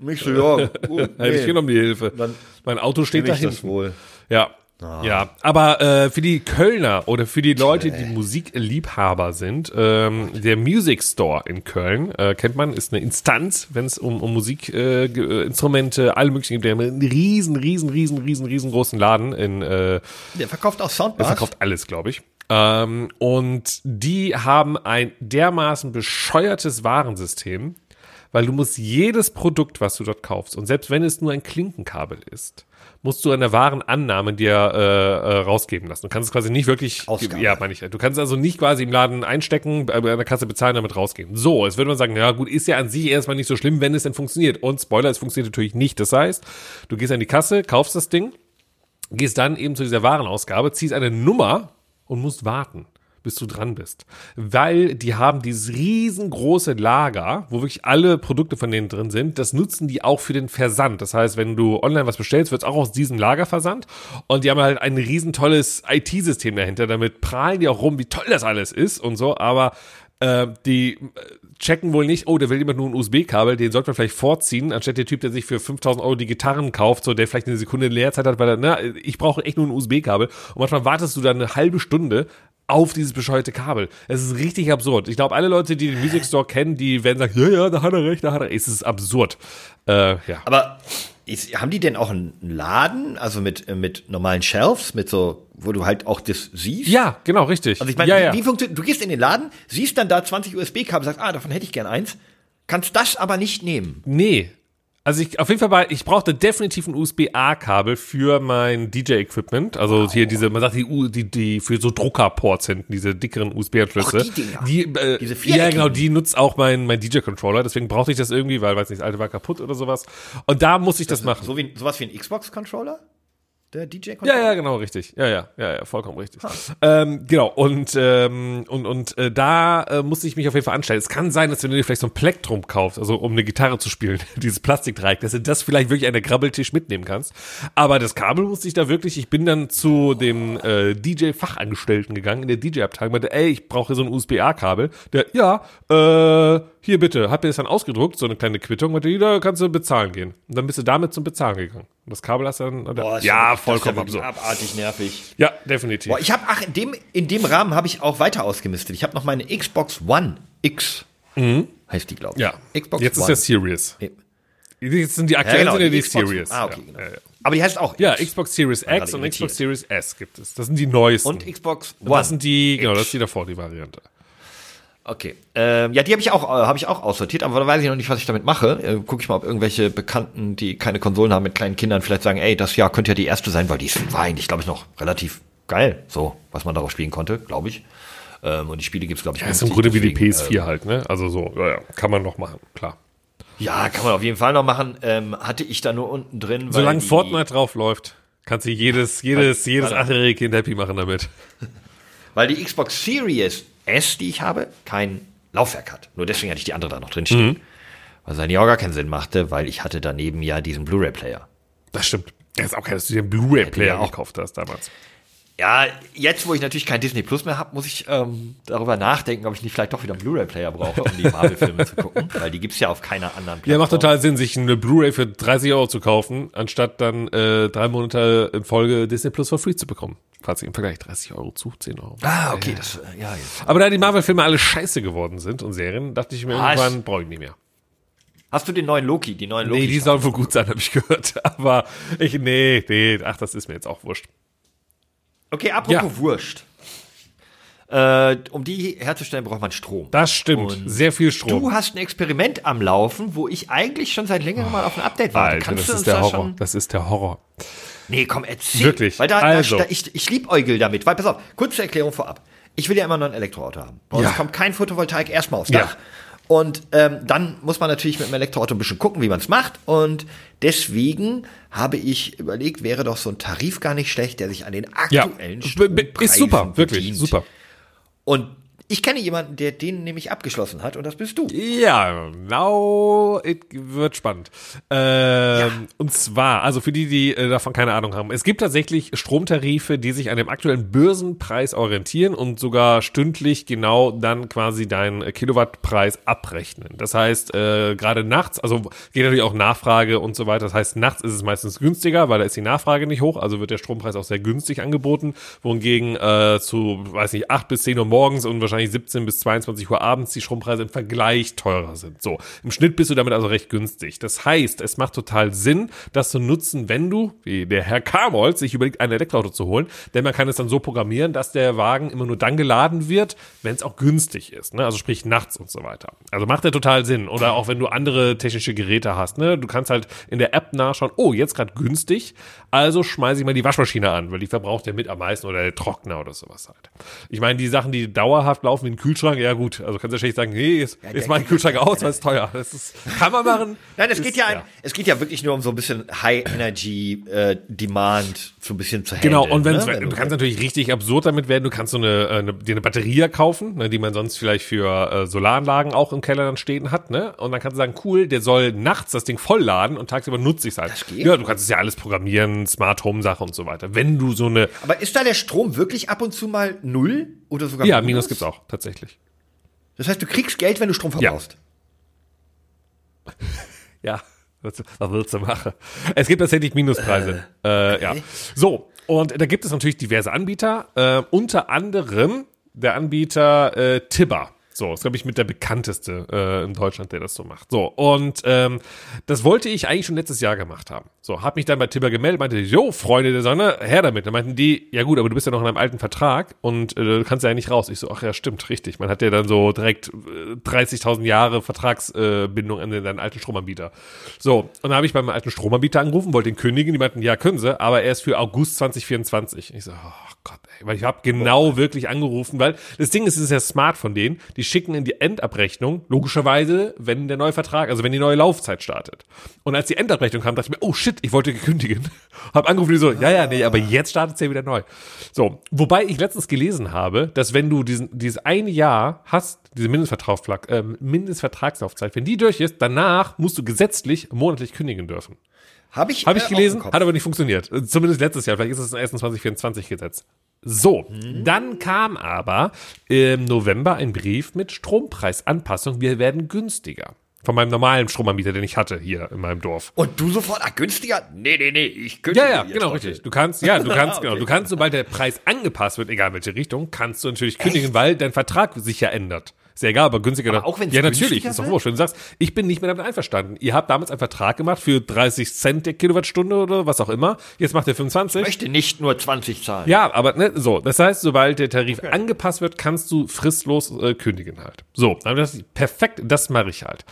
Und ich so, ja, gut, Hätte ich genommen, die Hilfe. Dann mein Auto steht da ich das hinten. wohl. Ja. Ja, aber äh, für die Kölner oder für die Leute, die Musikliebhaber sind, ähm, der Music Store in Köln, äh, kennt man, ist eine Instanz, wenn es um, um Musikinstrumente, äh, Instrumente, alle möglichen gibt. Der hat einen riesen, riesen, riesen, riesen, riesengroßen Laden in äh, Der verkauft auch Soundbars. verkauft alles, glaube ich. Ähm, und die haben ein dermaßen bescheuertes Warensystem, weil du musst jedes Produkt, was du dort kaufst, und selbst wenn es nur ein Klinkenkabel ist, musst du eine wahren Annahme dir äh, äh, rausgeben lassen. Du kannst es quasi nicht wirklich, Ausgabe. ja, meine ich. Du kannst also nicht quasi im Laden einstecken, bei der Kasse bezahlen, damit rausgeben. So, jetzt würde man sagen, ja gut, ist ja an sich erstmal nicht so schlimm, wenn es denn funktioniert. Und Spoiler, es funktioniert natürlich nicht. Das heißt, du gehst an die Kasse, kaufst das Ding, gehst dann eben zu dieser Warenausgabe, ziehst eine Nummer und musst warten, bis du dran bist. Weil die haben dieses riesengroße Lager, wo wirklich alle Produkte von denen drin sind. Das nutzen die auch für den Versand. Das heißt, wenn du online was bestellst, wird es auch aus diesem Lager versandt. Und die haben halt ein riesen tolles IT-System dahinter. Damit prahlen die auch rum, wie toll das alles ist und so. Aber äh, die checken wohl nicht, oh, der will jemand nur ein USB-Kabel, den sollte man vielleicht vorziehen, anstatt der Typ, der sich für 5000 Euro die Gitarren kauft, so der vielleicht eine Sekunde Leerzeit hat, weil er, na, ich brauche echt nur ein USB-Kabel. Und manchmal wartest du dann eine halbe Stunde auf dieses bescheuerte Kabel. Es ist richtig absurd. Ich glaube, alle Leute, die den Music Store kennen, die werden sagen, ja, ja, da hat er recht, da hat er recht. Es ist absurd. Äh, ja. Aber ist, haben die denn auch einen Laden, also mit, äh, mit normalen Shelves, mit so, wo du halt auch das siehst? Ja, genau, richtig. Also ich meine, ja, wie, ja. wie funktioniert, du gehst in den Laden, siehst dann da 20 USB-Kabel, sagst, ah, davon hätte ich gern eins, kannst das aber nicht nehmen. Nee. Also ich, auf jeden Fall, bei, ich brauchte definitiv ein USB-A-Kabel für mein DJ-Equipment. Also hier diese, man sagt die, die, die für so Druckerports hinten, diese dickeren USB-Anschlüsse. Die. Die, äh, Diese ja, viereckigen. genau, die nutzt auch mein, mein DJ-Controller. Deswegen brauchte ich das irgendwie, weil, weiß nicht, das alte war kaputt oder sowas. Und da muss ich das, machen. So wie, sowas wie ein Xbox-Controller? Der Ja, DJ-Controller? ja, genau, richtig. Ja, ja, ja, ja, vollkommen richtig. Ähm, genau, und, ähm, und, und äh, da äh, musste ich mich auf jeden Fall anstellen. Es kann sein, dass wenn du dir vielleicht so ein Plektrum kaufst, also um eine Gitarre zu spielen, dieses Plastikdreieck, dass du das vielleicht wirklich an der Grabbeltisch mitnehmen kannst. Aber das Kabel musste ich da wirklich, ich bin dann zu dem äh, DJ-Fachangestellten gegangen, in der DJ-Abteilung, meinte, ey, ich brauche so ein USB-A-Kabel. Der, ja, äh, hier bitte, hab mir das dann ausgedruckt, so eine kleine Quittung, meinte, da kannst du bezahlen gehen. Und dann bist du damit zum Bezahlen gegangen. Und das Kabel hast du dann, Boah, ist ja, ist vollkommen ja absurd. abartig nervig. Ja, definitiv. Boah, ich habe, ach, in dem, in dem Rahmen habe ich auch weiter ausgemistet. Ich habe noch meine Xbox One X. Heißt die, glaube ich. Mhm. ja, Xbox jetzt ist One. der Serious. Ja, Jetzt sind die aktuellen genau, sind ja die die Series. Ah, okay, ja, genau. ja, ja. Aber die heißt auch ja, X. Xbox Series X und Xbox. Series S gibt es. Das sind die neuesten. Und Xbox One. das sind die, genau, das ist die davor, die Variante. Okay. Ähm, ja, die habe ich auch, äh, habe ich auch aussortiert, aber da weiß ich noch nicht, was ich damit mache. Äh, Gucke ich mal, ob irgendwelche Bekannten, die keine Konsolen haben mit kleinen Kindern, vielleicht sagen, ey, das Jahr könnte ja die erste sein, weil die ist, war eigentlich, glaube ich, noch relativ geil, so, was man darauf spielen konnte, glaube ich. Ähm, und die Spiele gibt's glaube ich, Ja, ist im Grunde wie die deswegen, PS4 halt, ne? Also so, ja, ja, kann man noch machen, klar. Ja, kann man auf jeden Fall noch machen. Ähm, hatte ich da nur unten drin, Solange die- Fortnite drauf läuft, kannst du jedes, jedes, jedes achtjährige Kind happy machen damit. Weil die Xbox Series S, die ich habe, kein Laufwerk hat. Nur deswegen hatte ich die andere da noch drin stehen. Mhm. Was eigentlich auch gar keinen Sinn machte, weil ich hatte daneben ja diesen Blu-ray-Player. Das stimmt. Das ist auch geil, dass du dir einen Blu-ray-Player auch. gekauft hast damals. Ja, jetzt, wo ich natürlich kein Disney Plus mehr habe, muss ich ähm, darüber nachdenken, ob ich nicht vielleicht doch wieder einen Blu-ray-Player brauche, um die Marvel-Filme zu gucken. Weil die gibt's ja auf keiner anderen Plattform. Ja, macht total Sinn, sich eine Blu-ray für 30 Euro zu kaufen, anstatt dann äh, drei Monate in Folge Disney Plus for free zu bekommen. Quasi im Vergleich 30 Euro zu 10 Euro. Ah, okay, das, äh, ja, jetzt. Aber da die Marvel-Filme alle scheiße geworden sind und Serien, dachte ich mir Ah, irgendwann, brauche ich nicht mehr. Hast du den neuen Loki, die neuen Loki? Nee, die sollen wohl gut sein, habe ich gehört. Aber ich, nee, nee, ach, das ist mir jetzt auch wurscht. Okay, apropos Ja. Wurst. Äh, um die herzustellen, braucht man Strom. Das stimmt. Und Sehr viel Strom. Du hast ein Experiment am Laufen, wo ich eigentlich schon seit längerem mal auf ein Update warte. Alter, Kannst das ist der da Horror. Das ist der Horror. Nee, komm, erzähl. Wirklich? Weil da, Also. da ich, ich liebäugel damit. Weil, pass auf, kurze Erklärung vorab. Ich will ja immer noch ein Elektroauto haben. Bei uns Ja. kommt kein Photovoltaik erstmal aufs Ja. Und ähm, dann muss man natürlich mit dem Elektroauto ein bisschen gucken, wie man es macht. Und deswegen habe ich überlegt, wäre doch so ein Tarif gar nicht schlecht, der sich an den Ja, aktuellen B- b- ist Strompreisen super, wirklich, bedient. super. Und ich kenne jemanden, der den nämlich abgeschlossen hat, und das bist du. Ja, now it wird spannend. Ähm, Und zwar, also für die, die äh, davon keine Ahnung haben, es gibt tatsächlich Stromtarife, die sich an dem aktuellen Börsenpreis orientieren und sogar stündlich genau dann quasi deinen Kilowattpreis abrechnen. Das heißt, äh, gerade nachts, also geht natürlich auch Nachfrage und so weiter. Das heißt, nachts ist es meistens günstiger, weil da ist die Nachfrage nicht hoch, also wird der Strompreis auch sehr günstig angeboten, wohingegen äh, zu, weiß nicht, acht bis zehn Uhr morgens und wahrscheinlich wahrscheinlich 17 bis 22 Uhr abends die Strompreise im Vergleich teurer sind. So, im Schnitt bist du damit also recht günstig. Das heißt, es macht total Sinn, das zu nutzen, wenn du, wie der Herr Kamolz, sich überlegt, ein Elektroauto zu holen, denn man kann es dann so programmieren, dass der Wagen immer nur dann geladen wird, wenn es auch günstig ist, ne? also sprich nachts und so weiter. Also macht der total Sinn. Oder auch wenn du andere technische Geräte hast, ne? du kannst halt in der App nachschauen, oh, jetzt gerade günstig, also schmeiße ich mal die Waschmaschine an, weil die verbraucht ja mit am meisten oder der Trockner oder sowas halt. Ich meine, die Sachen, die dauerhaft laufen wie ein Kühlschrank, ja gut, also kannst du ja schlecht sagen, nee, jetzt, Ja, jetzt mach ich den Kühlschrank aus, weil es teuer. Das ist, kann man machen. Nein, es geht ja, ein, es geht ja wirklich nur um so ein bisschen High Energy äh, Demand so ein bisschen zu Genau, handeln. und wenn's, ne? du kannst natürlich richtig absurd damit werden. Du kannst so eine, äh, eine, dir eine Batterie kaufen, ne, die man sonst vielleicht für äh, Solaranlagen auch im Keller dann stehen hat, ne? Und dann kannst du sagen, cool, der soll nachts das Ding vollladen und tagsüber nutze ich es halt. Ja, du kannst es ja alles programmieren, Smart Home Sache und so weiter. Wenn du so eine, Aber ist da der Strom wirklich ab und zu mal null oder sogar ja, Minus gibt's auch, tatsächlich. Das heißt, du kriegst Geld, wenn du Strom verbrauchst. Ja, was, was willst du machen? Es gibt tatsächlich Minuspreise. Äh, ja. So, und da gibt es natürlich diverse Anbieter, äh, unter anderem der Anbieter äh, Tibber. So, ist, glaube ich, mit der bekannteste äh, in Deutschland, der das so macht. So, und ähm, das wollte ich eigentlich schon letztes Jahr gemacht haben. So, hab mich dann bei Tibber gemeldet, meinte, jo, Freunde der Sonne, her damit. Dann meinten die, ja gut, aber du bist ja noch in einem alten Vertrag und äh, du kannst ja nicht raus. Ich so, ach ja, stimmt, richtig. Man hat ja dann so direkt äh, 30.000 Jahre Vertragsbindung äh, an den, deinen alten Stromanbieter. So, und dann habe ich beim alten Stromanbieter angerufen, wollte den kündigen, die meinten, ja, können sie, aber erst für August 2024. Ich so, oh Gott, ey, weil ich habe genau wirklich angerufen, weil das Ding ist, es ist ja smart von denen, die schicken in die Endabrechnung, logischerweise, wenn der neue Vertrag, also wenn die neue Laufzeit startet. Und als die Endabrechnung kam, dachte ich mir, oh shit, ich wollte kündigen. Hab angerufen, die so, ja, ja, nee, aber jetzt startet es ja wieder neu. So, wobei ich letztens gelesen habe, dass wenn du diesen, dieses eine Jahr hast, diese Mindestvertrag, äh, Mindestvertragslaufzeit, wenn die durch ist, danach musst du gesetzlich monatlich kündigen dürfen. Habe ich, Habe ich äh, gelesen, hat aber nicht funktioniert. Zumindest letztes Jahr, vielleicht ist es ein 2024 Gesetz. So, dann kam aber im November ein Brief mit Strompreisanpassung. Wir werden günstiger. Von meinem normalen Stromanbieter, den ich hatte hier in meinem Dorf. Und du sofort, ach, günstiger? Nee, nee, nee, ich kündige Ja, ja, genau, heute. richtig. Du kannst, ja, du kannst, Okay. genau, du kannst, sobald der Preis angepasst wird, egal in welche Richtung, kannst du natürlich kündigen, weil dein Vertrag sich ja ändert. Ist ja egal, aber günstiger. Aber auch wenn's Ja, natürlich, ist doch wurscht. Wenn du sagst, ich bin nicht mehr damit einverstanden. Ihr habt damals einen Vertrag gemacht für 30 Cent der Kilowattstunde oder was auch immer. Jetzt macht ihr 25. Ich möchte nicht nur 20 zahlen. Ja, aber ne, so, das heißt, sobald der Tarif angepasst wird, kannst du fristlos äh, kündigen halt. So, dann das perfekt, das mache ich halt.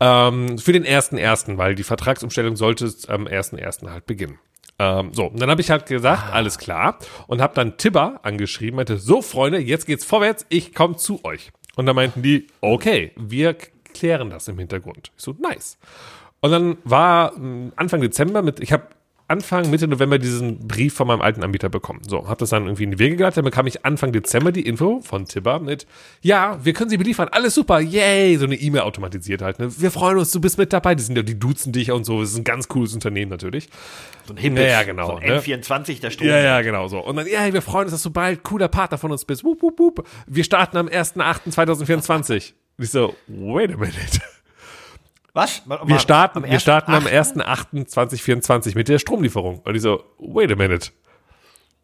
Ähm, für den ersten ersten, weil die Vertragsumstellung sollte am ersten ersten halt beginnen. Ähm, so, und dann habe ich halt gesagt, alles klar, und habe dann Tibber angeschrieben, meinte, so Freunde, jetzt geht's vorwärts, ich komme zu euch. Und dann meinten die, okay, wir klären das im Hintergrund. Ich so, nice. Und dann war Anfang Dezember mit, ich habe Anfang, Mitte November diesen Brief von meinem alten Anbieter bekommen. So, habe das dann irgendwie in die Wege geleitet. Dann bekam ich Anfang Dezember die Info von Tibber mit, ja, wir können sie beliefern, alles super, yay, so eine E-Mail automatisiert halt. Ne? Wir freuen uns, du bist mit dabei. Die sind ja, die duzen dich und so. Das ist ein ganz cooles Unternehmen natürlich. So ein Himmel, Ja, ja, genau, So ein ne? N24, der Strom. Ja, ja, genau so. Und dann, ja, wir freuen uns, dass du bald cooler Partner von uns bist. Wup, wup, wup. Wir starten am 1.8.2024. Und ich so, wait a minute. Was? Wir starten, Am wir starten am 1.8.? 1.8.2024 mit der Stromlieferung. Und ich so, wait a minute.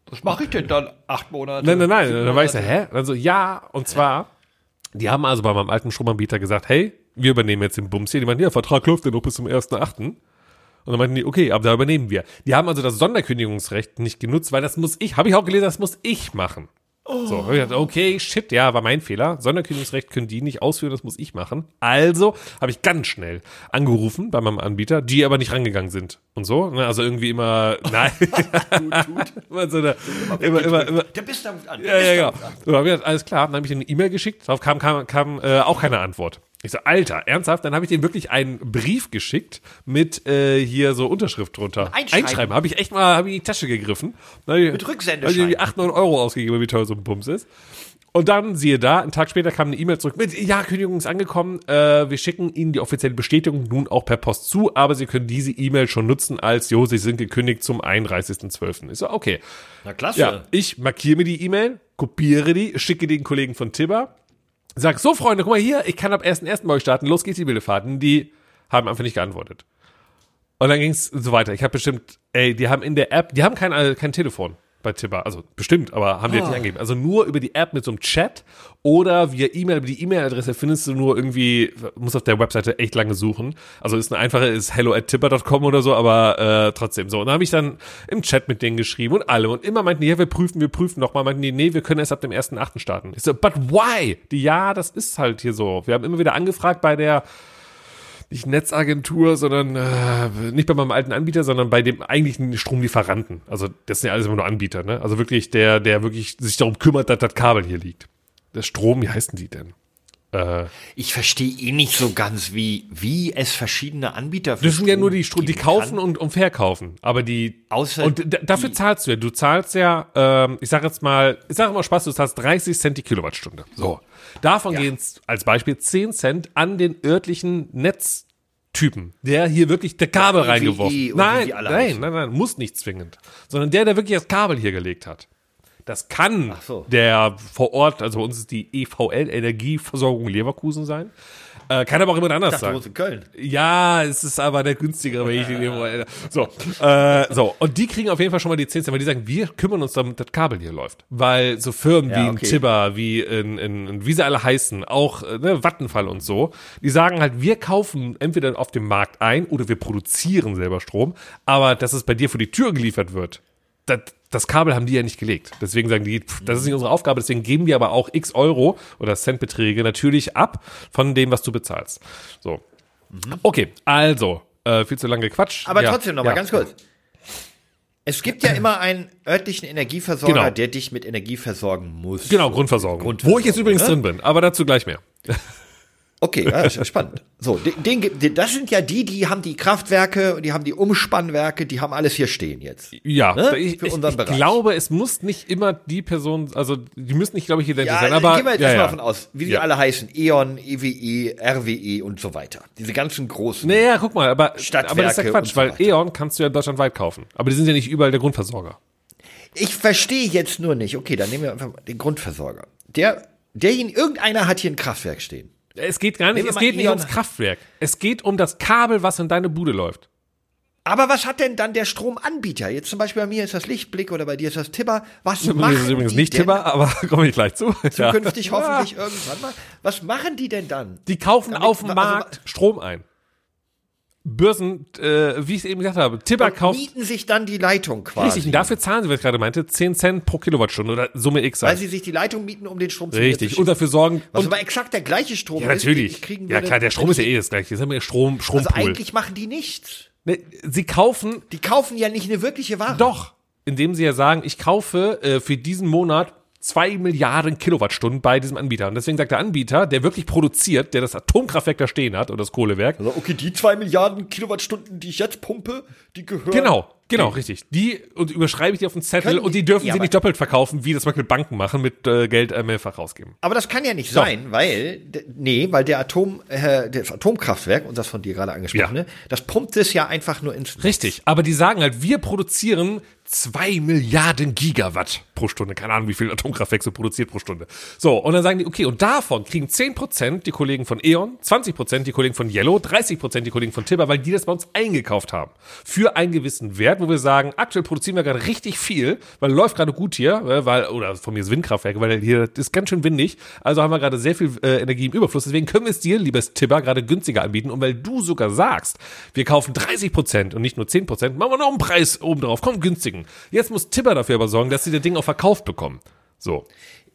Was mache ich denn dann? Acht Monate? Nein, nein, nein. Dann war ich so, hä? Und dann so, ja, und zwar, die haben also bei meinem alten Stromanbieter gesagt, hey, wir übernehmen jetzt den Bums hier. Die meinten, ja, Vertrag läuft ja noch bis zum 1.8. Und dann meinten die, okay, aber da übernehmen wir. Die haben also das Sonderkündigungsrecht nicht genutzt, weil das muss ich, habe ich auch gelesen, das muss ich machen. So, hab ich gedacht, okay, shit, ja, war mein Fehler. Sonderkündigungsrecht können die nicht ausführen, das muss ich machen. Also habe ich ganz schnell angerufen bei meinem Anbieter, die aber nicht rangegangen sind und so. Ne? Also irgendwie immer, nein, immer so eine, immer, immer, immer, Der bist damit an. ja, ja, genau. So, hab ich gesagt, alles klar, dann habe ich eine E-Mail geschickt, darauf kam, kam, kam äh, auch keine Antwort. Ich so, Alter, ernsthaft? Dann habe ich denen wirklich einen Brief geschickt mit äh, hier so Unterschrift drunter. Einschreiben. Einschreiben. Habe ich echt mal hab ich in die Tasche gegriffen. Mit Rücksendeschein. Habe ich irgendwie 8, 9 Euro ausgegeben, wie teuer so ein Bums ist. Und dann, siehe da, einen Tag später kam eine E-Mail zurück mit, ja, Kündigung ist angekommen, äh, wir schicken Ihnen die offizielle Bestätigung nun auch per Post zu, aber Sie können diese E-Mail schon nutzen als, jo, Sie sind gekündigt zum 31.12. Ich so, okay. Na klasse. Ja, ich markiere mir die E-Mail, kopiere die, schicke den Kollegen von Tibber, sag, so Freunde, guck mal hier, ich kann ab 1.1. bei euch starten, los geht's die Bildefahrten. Die haben einfach nicht geantwortet. Und dann ging's so weiter. Ich habe bestimmt, ey, die haben in der App, die haben kein, äh, kein Telefon. Bei Tipper. Also bestimmt, aber haben die jetzt nicht angegeben. Also nur über die App mit so einem Chat oder via E-Mail. Die E-Mail-Adresse findest du nur irgendwie, muss auf der Webseite echt lange suchen. Also ist eine einfache, ist hello at tipper.com oder so, aber äh, trotzdem so. Und da habe ich dann im Chat mit denen geschrieben und alle. Und immer meinten die, ja, wir prüfen, wir prüfen nochmal. Meinten die, nee, wir können erst ab dem 1.8. starten. Ich so, but why? Die, ja, das ist halt hier so. Wir haben immer wieder angefragt bei der nicht Netzagentur, sondern äh, nicht bei meinem alten Anbieter, sondern bei dem eigentlichen Stromlieferanten. Also das sind ja alles immer nur Anbieter, ne? Also wirklich der, der wirklich sich darum kümmert, dass das Kabel hier liegt. Der Strom, wie heißen die denn? Äh, Ich verstehe eh nicht so ganz, wie, wie es verschiedene Anbieter für das sind ja Strom nur die Strom, die kaufen und, und verkaufen. Aber die Außer und dafür die- zahlst du ja. Du zahlst ja, ähm, ich sag jetzt mal, ich sag immer Spaß, du zahlst 30 Cent die Kilowattstunde. So. Davon Ja. gehen als Beispiel 10 Cent an den örtlichen Netztypen, der hier wirklich der Kabel Ja, reingeworfen. wie Nein, nein, nein, nein, muss nicht zwingend. Sondern der, der wirklich das Kabel hier gelegt hat. Das kann so. der vor Ort, also bei uns ist die EVL Energieversorgung Leverkusen sein. Äh, kann aber auch jemand anders Ich dachte, sein. in Köln? Ja, es ist aber der günstigere, wenn ich den erinnere. So, äh, so. Und die kriegen auf jeden Fall schon mal die 10 Cent, weil die sagen, wir kümmern uns darum, dass das Kabel hier läuft. Weil so Firmen Ja, wie in okay. Tibber, wie in, in, in, wie sie alle heißen, auch ne, Vattenfall und so, die sagen halt, wir kaufen entweder auf dem Markt ein oder wir produzieren selber Strom, aber dass es bei dir vor die Tür geliefert wird, das, das Kabel haben die ja nicht gelegt. Deswegen sagen die, pff, das ist nicht unsere Aufgabe. Deswegen geben wir aber auch x Euro oder Centbeträge natürlich ab von dem, was du bezahlst. So. Okay, also, äh, viel zu lange Quatsch. Aber Ja, trotzdem noch mal ja. ganz kurz. Es gibt ja immer einen örtlichen Energieversorger, Genau. der dich mit Energie versorgen muss. Genau, Grundversorgung. Grundversorgung, Wo ich jetzt übrigens ne? drin bin, aber dazu gleich mehr. Okay, ja, spannend. So, den, den, das sind ja die, die haben die Kraftwerke, die haben die Umspannwerke, die haben alles hier stehen jetzt. Ja, Ne? ich, Für ich, unseren ich Bereich. glaube, es muss nicht immer die Person, also die müssen nicht, glaube ich, identisch Ja, sein, aber gehen wir jetzt ja, erstmal ja. davon aus, wie sie Ja. alle heißen. E.ON, EWE, RWE und so weiter. Diese ganzen großen. Naja, guck mal, aber, aber das ist ja Quatsch, so weil. E.ON kannst du ja deutschlandweit kaufen. Aber die sind ja nicht überall der Grundversorger. Ich verstehe jetzt nur nicht. Okay, dann nehmen wir einfach mal den Grundversorger. Der, derjenige, irgendeiner hat hier ein Kraftwerk stehen. Es geht gar nicht, Nehmen es geht nicht ums Kraftwerk. Es geht um das Kabel, was in deine Bude läuft. Aber was hat denn dann der Stromanbieter? Jetzt zum Beispiel bei mir ist das Lichtblick oder bei dir ist das Tibber. Was Bei mir machen ist es übrigens die nicht Tibber, aber komme ich gleich zu. Ja. Zukünftig hoffentlich irgendwann mal. Was machen die denn dann? Die kaufen Damit- auf dem also- Markt Strom ein. Börsen, äh, wie ich es eben gesagt habe, Tibber Und kauft. mieten sich dann die Leitung quasi. Richtig, und dafür zahlen sie, was ich gerade meinte, 10 Cent pro Kilowattstunde oder Summe X. Weil Halt. sie sich die Leitung mieten, um den Strom zu Richtig, und dafür sorgen. Was Und, aber exakt der gleiche Strom ja, ist, natürlich. kriegen Ja, klar, der Strom ist ja eh das gleiche. Das ist ja Strom, Also Strompool. eigentlich machen die nichts. Ne, sie kaufen Die kaufen ja nicht eine wirkliche Ware. Doch, indem sie ja sagen, ich kaufe äh, für diesen Monat zwei Milliarden Kilowattstunden bei diesem Anbieter. Und deswegen sagt der Anbieter, der wirklich produziert, der das Atomkraftwerk da stehen hat oder das Kohlewerk, Also, okay, die zwei Milliarden Kilowattstunden, die ich jetzt pumpe, die gehören. Genau, genau, richtig. Die und überschreibe ich die auf den Zettel Können und die die- dürfen ja, sie aber- nicht doppelt verkaufen, wie das Beispiel Banken machen, mit äh, Geld äh, mehrfach rausgeben. Aber das kann ja nicht Doch. sein, weil, nee, weil der Atom, äh, das Atomkraftwerk, und das von dir gerade angesprochene, Ja. das pumpt es ja einfach nur ins Netz. Richtig, aber die sagen halt, wir produzieren zwei Milliarden Gigawatt pro Stunde. Keine Ahnung, wie viel Atomkraftwerk so produziert pro Stunde. So, und dann sagen die, okay, und davon kriegen 10% die Kollegen von E.ON, 20% die Kollegen von Yellow, 30% die Kollegen von Tibber, weil die das bei uns eingekauft haben. Für einen gewissen Wert, wo wir sagen, aktuell produzieren wir gerade richtig viel, weil läuft gerade gut hier, äh, weil, oder von mir ist Windkraftwerk, weil hier ist ganz schön windig. Also haben wir gerade sehr viel äh, Energie im Überfluss. Deswegen können wir es dir, liebes Tibber, gerade günstiger anbieten. Und weil du sogar sagst, wir kaufen 30% und nicht nur 10%, machen wir noch einen Preis oben drauf. Komm, günstigen. Jetzt muss Tibber dafür aber sorgen, dass sie das Ding auch verkauft bekommen. So.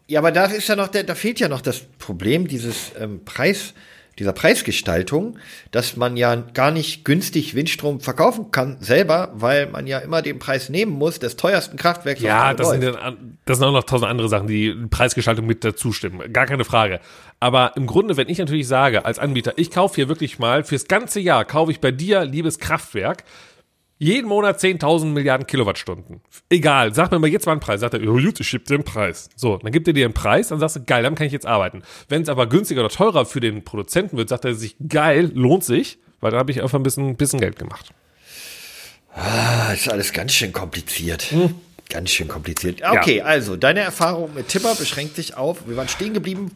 Ja, aber da ist ja noch, da fehlt ja noch das Problem dieses ähm, Preis, dieser Preisgestaltung, dass man ja gar nicht günstig Windstrom verkaufen kann selber, weil man ja immer den Preis nehmen muss des teuersten Kraftwerks. Ja, das sind, dann, das sind auch noch tausend andere Sachen, die Preisgestaltung mit dazu stimmen. Gar keine Frage. Aber im Grunde, wenn ich natürlich sage, als Anbieter, ich kaufe hier wirklich mal fürs ganze Jahr, kaufe ich bei dir, liebes Kraftwerk, jeden Monat 10.000 Milliarden Kilowattstunden. Egal, sag mir mal jetzt mal einen Preis. Sagt er, ja gut, ich gebe dir einen Preis. So, dann gibt er dir einen Preis, dann sagst du, geil, damit kann ich jetzt arbeiten. Wenn es aber günstiger oder teurer für den Produzenten wird, sagt er sich, geil, lohnt sich, weil dann habe ich einfach ein bisschen, bisschen Geld gemacht. Ah, ist alles ganz schön kompliziert. Ganz schön kompliziert. Okay, also deine Erfahrung mit Tipper beschränkt sich auf, wir waren stehen geblieben,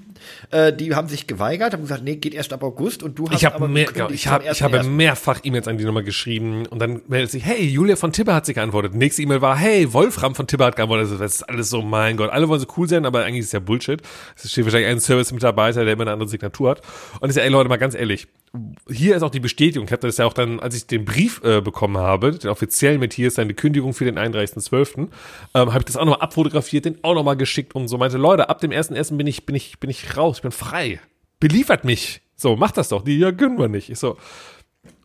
äh, die haben sich geweigert, haben gesagt, nee, geht erst ab August und du hast Ich, hab aber mehr, ich, hab, ich habe 1.1.. mehrfach E-Mails an die Nummer geschrieben und dann meldet sich, hey, Julia von Tipper hat sich geantwortet. Nächste E-Mail war, hey, Wolfram von Tipper hat geantwortet. Also, das ist alles so, mein Gott, alle wollen so cool sein, aber eigentlich ist es ja Bullshit. Es steht wahrscheinlich ein Service-Mitarbeiter, der immer eine andere Signatur hat. Und ich sage, ey Leute, mal ganz ehrlich, hier ist auch die Bestätigung. Ich habe das ja auch dann, als ich den Brief äh, bekommen habe, den offiziellen mit hier ist seine Kündigung für den 31.12., ähm, habe ich das auch nochmal abfotografiert, den auch nochmal geschickt und so meinte, Leute, ab dem 1.1. bin ich, bin ich, bin ich raus, ich bin frei. Beliefert mich. So, macht das doch. Die, ja, gönnen wir nicht. Ich so,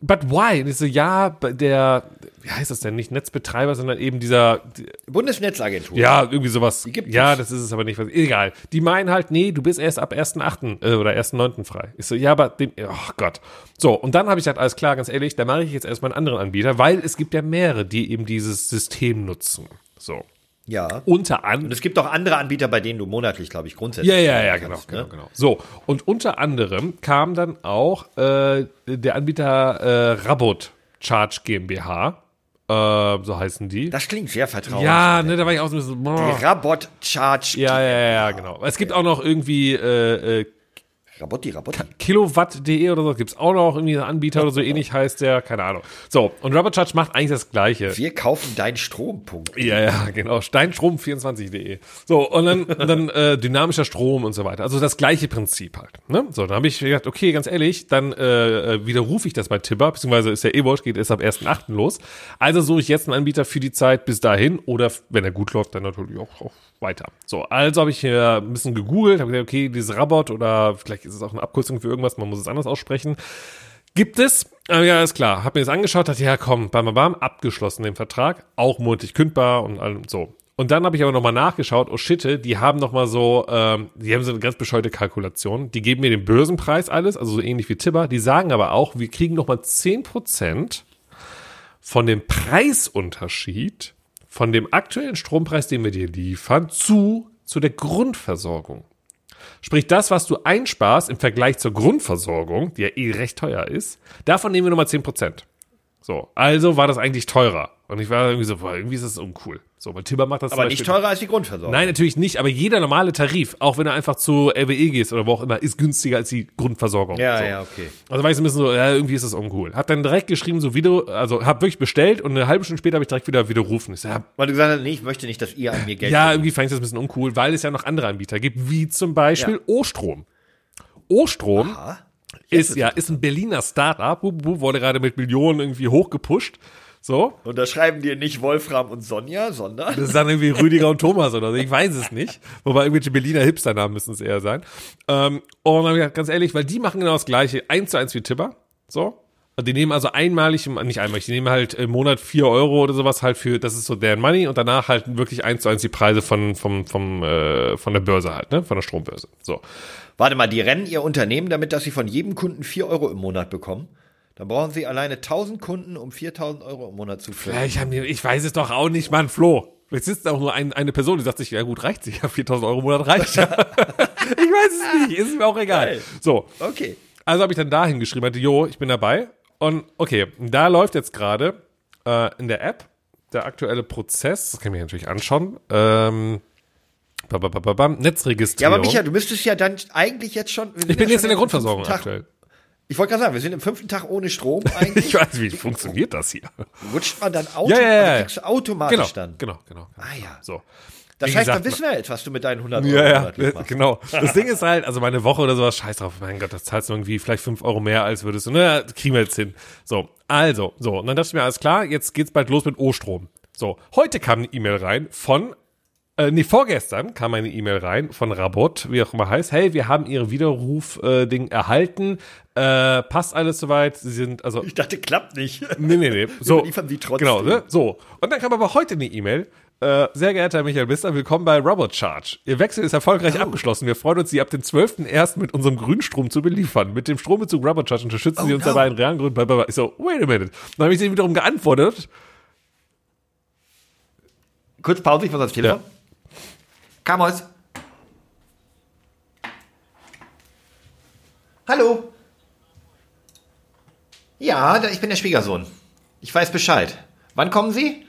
but why? Und ich so, ja, der, wie heißt das denn? Nicht Netzbetreiber, sondern eben dieser, Bundesnetzagentur. ja, irgendwie sowas. gibt ja, das ist es aber nicht. Egal. Die meinen halt, nee, du bist erst ab 1.8. Äh, oder 1.9. frei. Ich so, ja, aber dem, oh Gott. So, und dann habe ich gesagt, alles klar, ganz ehrlich, da mache ich jetzt erstmal einen anderen Anbieter, weil es gibt ja mehrere, die eben dieses System nutzen. So. Ja. Unter Und anderem. es gibt auch andere Anbieter, bei denen du monatlich, glaube ich, grundsätzlich. Ja, ja, ja, genau, kannst, genau, ne? genau. So, und unter anderem kam dann auch äh, der Anbieter äh, Rabot Charge GmbH. Äh, so heißen die. Das klingt sehr vertraulich. ja, ne, da war ich auch so ein bisschen. boah. Rabot Charge. Ja, ja, ja, ja, genau. Es gibt auch noch irgendwie äh, äh, Rabotti, Rabotti. Kilowatt.de oder so, gibt's auch noch irgendwie einen Anbieter oder so ähnlich heißt der, keine Ahnung. So, und Robert Charge macht eigentlich das Gleiche. Wir kaufen deinen Strompunkt. Ja, ja, genau. Steinstrom24.de. So, und dann, und dann äh, dynamischer Strom und so weiter. Also das gleiche Prinzip halt. Ne? So, dann habe ich gedacht, okay, ganz ehrlich, dann äh, äh, widerrufe ich das bei Tipper, beziehungsweise ist der E-Wash, geht erst ab 1.8. los. Also suche ich jetzt einen Anbieter für die Zeit bis dahin oder wenn er gut läuft, dann natürlich auch, auch weiter. So, also habe ich hier ein bisschen gegoogelt, habe gesagt, okay, dieses Rabot oder vielleicht ist es auch eine Abkürzung für irgendwas, man muss es anders aussprechen. Gibt es? Äh, ja, ist klar. Hab mir das angeschaut, dachte, ja komm, bam, bam, bam, abgeschlossen den Vertrag, auch monatlich kündbar und allem so. Und dann habe ich aber nochmal nachgeschaut, oh shit, die haben nochmal so, ähm, die haben so eine ganz bescheuerte Kalkulation. Die geben mir den Börsenpreis alles, also so ähnlich wie Tipper. Die sagen aber auch, wir kriegen nochmal 10% von dem Preisunterschied von dem aktuellen Strompreis, den wir dir liefern, zu, zu der Grundversorgung. Sprich, das, was du einsparst im Vergleich zur Grundversorgung, die ja eh recht teuer ist, davon nehmen wir nochmal 10%. So, also war das eigentlich teurer. Und ich war irgendwie so, boah, irgendwie ist das uncool. So, weil Timber macht das Aber nicht teurer als die Grundversorgung. Nein, natürlich nicht, aber jeder normale Tarif, auch wenn er einfach zu RWE gehst oder wo auch immer, ist günstiger als die Grundversorgung. Ja, so. ja, okay. Also war ich so ein bisschen so, ja, irgendwie ist das uncool. Hat dann direkt geschrieben, so Video, also hab wirklich bestellt und eine halbe Stunde später habe ich direkt wieder widerrufen. Ich so, ja, Weil du gesagt hast, nee, ich möchte nicht, dass ihr an mir Geld ja, irgendwie fand ich das ein bisschen uncool, weil es ja noch andere Anbieter gibt, wie zum Beispiel O-Strom. O-Strom ist ja ist ein Berliner Startup, wurde gerade mit Millionen irgendwie hochgepusht. So, Und da schreiben dir nicht Wolfram und Sonja, sondern das ist dann irgendwie Rüdiger und Thomas oder so. Ich weiß es nicht. Wobei irgendwelche Berliner Hipster-Namen müssen es eher sein. Ähm, und dann hab ich gedacht, ganz ehrlich, weil die machen genau das gleiche, eins zu eins wie Tipper. So. Und die nehmen also einmalig, nicht einmalig, die nehmen halt im Monat vier Euro oder sowas halt für, das ist so deren Money und danach halt wirklich eins zu eins die Preise von, vom, vom, äh, von der Börse halt, ne? Von der Strombörse. So. Warte mal, die rennen ihr Unternehmen damit, dass sie von jedem Kunden 4 Euro im Monat bekommen. Dann brauchen sie alleine 1000 Kunden, um 4000 Euro im Monat zu füllen. Ja, ich, hab, ich weiß es doch auch nicht, Mann, Flo. Jetzt sitzt auch nur ein, eine Person, die sagt sich, ja gut, reicht sich, ja, 4000 Euro im Monat reicht ja. ich weiß es nicht, ist mir auch egal. Geil. So, Okay. Also habe ich dann dahin geschrieben, meinte, jo, ich bin dabei. Und okay, da läuft jetzt gerade äh, in der App der aktuelle Prozess, das kann ich mir natürlich anschauen, ähm, bam, Ja, Netzregistrierung. aber Micha, du müsstest ja dann eigentlich jetzt schon. ich bin ja jetzt in der Grundversorgung aktuell. Ich wollte gerade sagen, wir sind im fünften Tag ohne Strom eigentlich. Ich weiß, wie funktioniert das hier? Rutscht man dann automatisch, Ja, ja, ja. automatisch Genau, dann. genau, genau. Ah ja. So. Das heißt, gesagt, dann wissen wir jetzt, was du mit deinen 100 Euro Ja, ja, machst. genau. Das Ding ist halt, also meine Woche oder sowas, scheiß drauf, mein Gott, das zahlst du irgendwie vielleicht fünf Euro mehr, als würdest du, naja, kriegen wir jetzt hin. So, also, so, und dann dachte ich mir, alles klar, jetzt geht's bald los mit O-Strom. So, heute kam eine E-Mail rein von, äh, nee, vorgestern kam eine E-Mail rein von Rabot, wie auch immer heißt, hey, wir haben ihre Widerruf-Ding erhalten, äh, passt alles soweit, sie sind, also, Ich dachte, klappt nicht. Nee, nee, nee. So, liefern sie trotzdem. Genau, ne? So. Und dann kam aber heute eine E-Mail. Äh, sehr geehrter Herr Michael Bister, willkommen bei Robot Charge. Ihr Wechsel ist erfolgreich Oh. abgeschlossen. Wir freuen uns, Sie ab dem 12.01. mit unserem Grünstrom zu beliefern. Mit dem Strombezug Robot Charge unterstützen Sie uns no. dabei in realen Gründen. Blablabla. Ich so, wait a minute. Dann habe ich denen wiederum geantwortet. Kurz Pause, ich muss ans Telefon. Kamos. Hallo. Ja, ich bin der Schwiegersohn. Ich weiß Bescheid. Wann kommen Sie?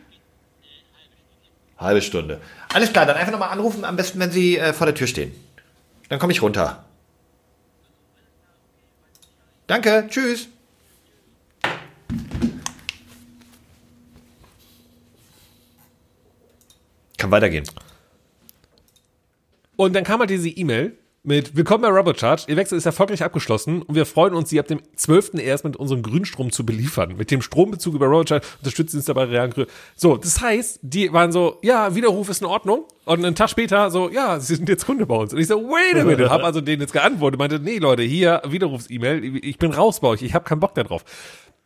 Halbe Stunde. Alles klar, dann einfach nochmal anrufen, am besten, wenn Sie äh, vor der Tür stehen. Dann komme ich runter. Danke, tschüss. Kann weitergehen. Und dann kam halt diese E-Mail mit Willkommen bei Robocharge. Ihr Wechsel ist erfolgreich abgeschlossen und wir freuen uns, Sie ab dem 12. erst mit unserem Grünstrom zu beliefern. Mit dem Strombezug über Robocharge unterstützen Sie uns dabei realen Grün. So, das heißt, die waren so, ja, Widerruf ist in Ordnung. Und einen Tag später so, ja, Sie sind jetzt Kunde bei uns. Und ich so, wait a minute. Hab also denen jetzt geantwortet. Meinte, nee, Leute, hier, Widerrufs-E-Mail. Ich bin raus bei euch. Ich habe keinen Bock darauf.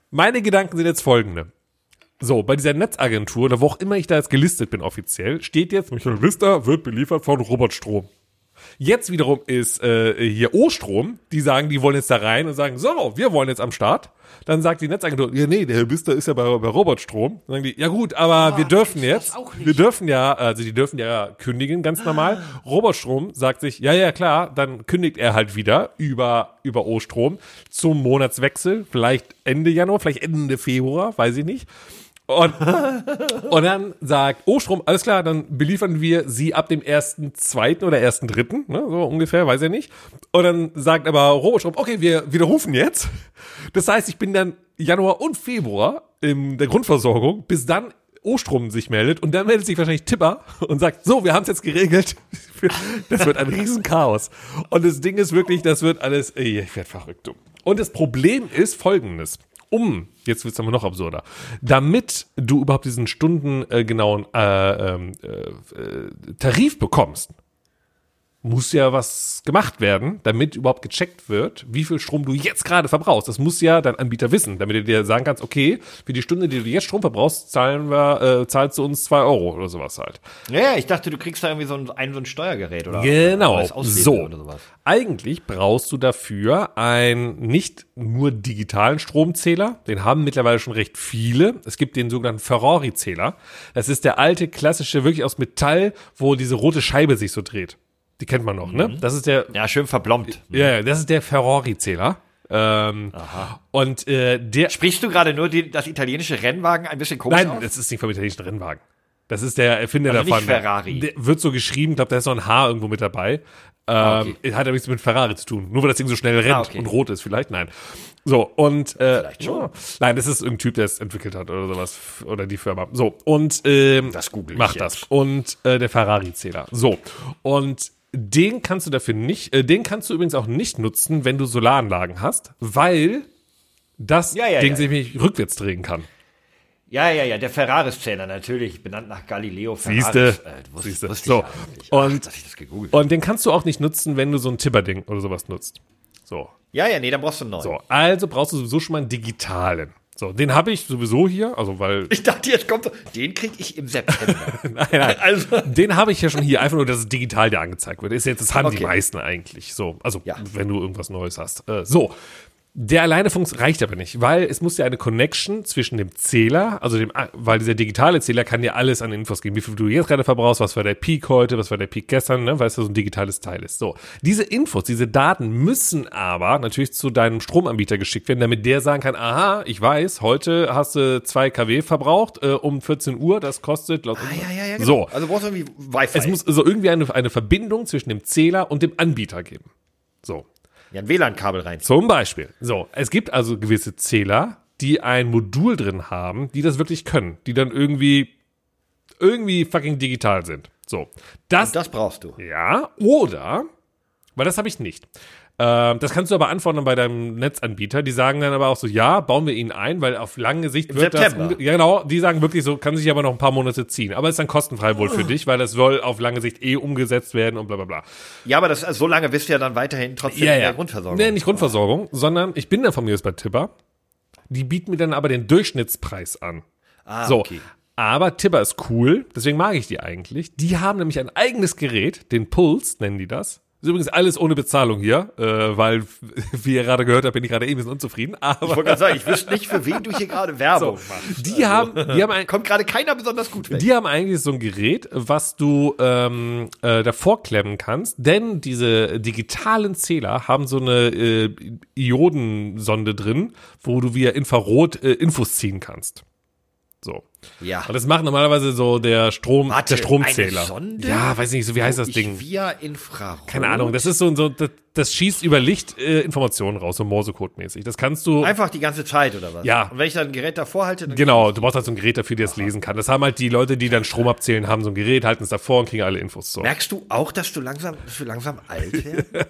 Meine Gedanken sind jetzt folgende. So, bei dieser Netzagentur, oder wo auch immer ich da jetzt gelistet bin offiziell, steht jetzt, Michael Vista wird beliefert von Robert Strom. Jetzt wiederum ist äh, hier O-Strom, die sagen, die wollen jetzt da rein und sagen, so, wir wollen jetzt am Start. Dann sagt die Netzagentur, ja nee, der Herr Bister ist ja bei, bei Robert Strom. Dann sagen die, ja gut, aber wir dürfen jetzt, wir dürfen ja, also die dürfen ja kündigen, ganz normal. Robert Strom sagt sich, ja, ja, klar, dann kündigt er halt wieder über, über O-Strom zum Monatswechsel, vielleicht Ende Januar, vielleicht Ende Februar, weiß ich nicht. Und, und dann sagt Ostrom, alles klar, dann beliefern wir sie ab dem ersten, zweiten oder ersten, dritten, ne, so ungefähr, weiß er nicht. Und dann sagt aber Robostrom, okay, wir widerrufen jetzt. Das heißt, ich bin dann Januar und Februar in der Grundversorgung, bis dann Ostrom sich meldet und dann meldet sich wahrscheinlich Tipper und sagt, so, wir haben es jetzt geregelt. Das wird ein Riesenchaos. Und das Ding ist wirklich, das wird alles, ich werde verrückt. Und das Problem ist folgendes um, jetzt wird es aber noch absurder, damit du überhaupt diesen stundengenauen äh, ähm, äh, äh, Tarif bekommst, muss ja was gemacht werden, damit überhaupt gecheckt wird, wie viel Strom du jetzt gerade verbrauchst. Das muss ja dein Anbieter wissen, damit er dir sagen kannst, okay, für die Stunde, die du jetzt Strom verbrauchst, zahlen wir, äh, zahlst du uns zwei Euro oder sowas halt. Ja, ich dachte, du kriegst da irgendwie so ein, ein, so ein Steuergerät oder Genau, oder so. oder sowas. Eigentlich brauchst du dafür einen nicht nur digitalen Stromzähler, den haben mittlerweile schon recht viele. Es gibt den sogenannten Ferrari-Zähler. Das ist der alte klassische, wirklich aus Metall, wo diese rote Scheibe sich so dreht. Die kennt man noch, ne? Das ist der, Ja, schön verblombt. ja, das ist der Ferrari-Zähler. Ähm, und äh, der, Sprichst du gerade nur die, das italienische Rennwagen ein bisschen komisch Nein, aus? das ist nicht vom italienischen Rennwagen. Das ist der Erfinder Also nicht davon. Ferrari. Der wird so geschrieben, glaube, da ist noch ein H irgendwo mit dabei. Ähm, Ah, okay. Hat aber nichts mit Ferrari zu tun. Nur weil das Ding so schnell rennt Ah, okay. und rot ist, vielleicht? Nein. So, und äh, Vielleicht schon. ja. Nein, das ist irgendein Typ, der es entwickelt hat oder sowas. Oder die Firma. So, und ähm, Das google ich macht jetzt. das. Und äh, der Ferrari-Zähler. So. Und den kannst du dafür nicht, äh, den kannst du übrigens auch nicht nutzen, wenn du Solaranlagen hast, weil das Ja, ja, Ding ja. sich nicht rückwärts drehen kann. Ja, ja, ja, der Ferraris-Zähler natürlich, benannt nach Galileo Ferraris. Siehste. Äh, wusste, Siehste. wusste So. ich eigentlich. Und- Ach, Und den kannst du auch nicht nutzen, wenn du so ein Tipperding oder sowas nutzt. So. Ja, ja, nee, dann brauchst du einen neuen. So. Also brauchst du sowieso schon mal einen digitalen. So, den habe ich sowieso hier, also weil Ich dachte, jetzt kommt den krieg ich im September. nein, nein, Also- den habe ich ja schon hier, einfach nur, dass es digital dir angezeigt wird. Ist jetzt, das haben die Okay. meisten eigentlich. So, also Ja. wenn du irgendwas Neues hast. Äh, so. Der alleine funks reicht aber nicht, weil es muss ja eine Connection zwischen dem Zähler, also dem, weil dieser digitale Zähler kann dir alles an Infos geben, wie viel du jetzt gerade verbrauchst, was war der Peak heute, was war der Peak gestern, ne, weil es ja so ein digitales Teil ist. So. Diese Infos, diese Daten müssen aber natürlich zu deinem Stromanbieter geschickt werden, damit der sagen kann, aha, ich weiß, heute hast du zwei kW verbraucht, äh, um 14 Uhr, das kostet, laut Ah, ja, ja, ja, genau. So. Also brauchst du irgendwie Wi-Fi. Es muss also irgendwie eine, eine Verbindung zwischen dem Zähler und dem Anbieter geben. So. Ja ein WLAN-Kabel rein. Zum Beispiel. So, es gibt also gewisse Zähler, die ein Modul drin haben, die das wirklich können, die dann irgendwie irgendwie fucking digital sind. So, das, Das brauchst du. ja oder weil das habe ich nicht. Ähm, das kannst du aber anfordern bei deinem Netzanbieter. Die sagen dann aber auch so, ja, bauen wir ihn ein, weil auf lange Sicht wird September. das. Ja, genau. Die sagen wirklich so, kann sich aber noch ein paar Monate ziehen. Aber ist dann kostenfrei wohl für dich, weil das soll auf lange Sicht eh umgesetzt werden und bla bla bla. Ja, aber das, also so lange bist du ja dann weiterhin trotzdem in der Grundversorgung. Nee, nicht Grundversorgung, sondern ich bin dann von mir aus bei Tipper. Die bieten mir dann aber den Durchschnittspreis an. Ah, so. okay. Aber Tipper ist cool, deswegen mag ich die eigentlich. Die haben nämlich ein eigenes Gerät, den Pulse nennen die das. Ist übrigens alles ohne Bezahlung hier, äh, weil, wie ihr gerade gehört habt, bin ich gerade eh ein bisschen unzufrieden. Ich Aber wollte gerade sagen, ich wüsste nicht, für wen du hier gerade Werbung machst. die haben, die haben ein, Kommt gerade keiner besonders gut weg. die haben eigentlich so ein Gerät, was du ähm, äh, davor klemmen kannst, denn diese digitalen Zähler haben so eine äh, Iodensonde drin, wo du via Infrarot äh, Infos ziehen kannst. So. Ja. Und das macht normalerweise so der Strom, Warte, der Stromzähler. eine Sonde? Ja, weiß nicht, so wie heißt das Ding? Via Infrarot. Keine Ahnung, das ist so, so das, das schießt über Licht äh, Informationen raus, so Morsecode-mäßig. Das kannst du. Einfach die ganze Zeit, oder was? Ja. Und wenn ich dann ein Gerät davor halte, dann. Genau, du brauchst halt so ein Gerät dafür, die das lesen kann. Das haben halt die Leute, die dann Strom abzählen, haben so ein Gerät, halten es davor und kriegen alle Infos so. Merkst du auch, dass du langsam, dass du langsam alt wirst?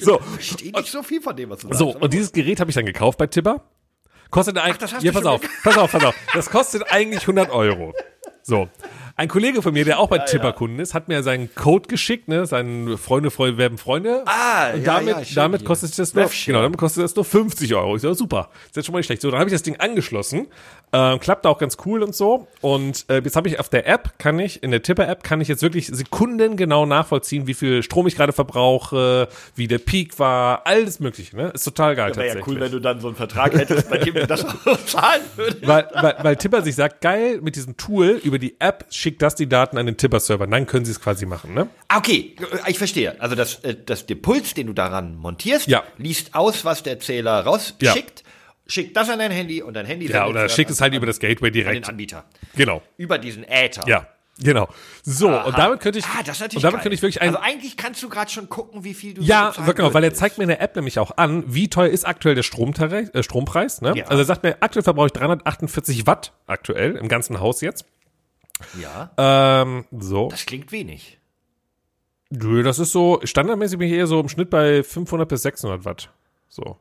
So, Ich verstehe nicht so viel von dem, was du so sagst. und dieses Gerät habe ich dann gekauft bei Tipper. Kostet eigentlich, das hast ja, pass auf, pass auf, pass auf. Das kostet eigentlich 100 Euro. So. Ein Kollege von mir, der auch bei Tipper-Kunden ist, hat mir seinen Code geschickt, ne, seinen Freunde, Freunde werben Freunde. Ah, und ja, damit, ja, schön damit kostet das nur, genau, damit kostet das nur 50 Euro. Ich so, super. Ist jetzt schon mal nicht schlecht. So, dann habe ich das Ding angeschlossen. Ähm, klappt auch ganz cool und so. Und äh, jetzt habe ich auf der App, kann ich, in der Tipper-App, kann ich jetzt wirklich sekundengenau nachvollziehen, wie viel Strom ich gerade verbrauche, wie der Peak war, alles mögliche, ne? Ist total geil Wäre ja cool, wenn du dann so einen Vertrag hättest, bei dem du das auch zahlen würdest. weil, weil, weil Tipper sich sagt, geil, mit diesem Tool über die App schickt das die Daten an den Tipper-Server. Dann können sie es quasi machen, ne? Ah, Okay, ich verstehe. Also das, äh, das, der Puls, den du daran montierst, Ja. liest aus, was der Zähler rausschickt, schickt das an dein Handy und dein Handy Ja, oder dann es halt an- über das Gateway an den direkt. Anbieter. Genau. Über diesen Äther. Ja, genau. So, und damit könnte ich, Ah, das ist natürlich und damit geil. könnte ich wirklich ein, Also eigentlich kannst du gerade schon gucken, wie viel du ja, so genau, weil er zeigt mir in der App nämlich auch an, wie teuer ist aktuell der Stromtarif, äh, Strompreis, ne? Ja. Also er sagt mir, aktuell verbrauche ich 348 Watt aktuell im ganzen Haus jetzt. Ja, Ähm, so. das klingt wenig. Nö, das ist so, standardmäßig bin ich eher so im Schnitt bei 500 bis 600 Watt. So.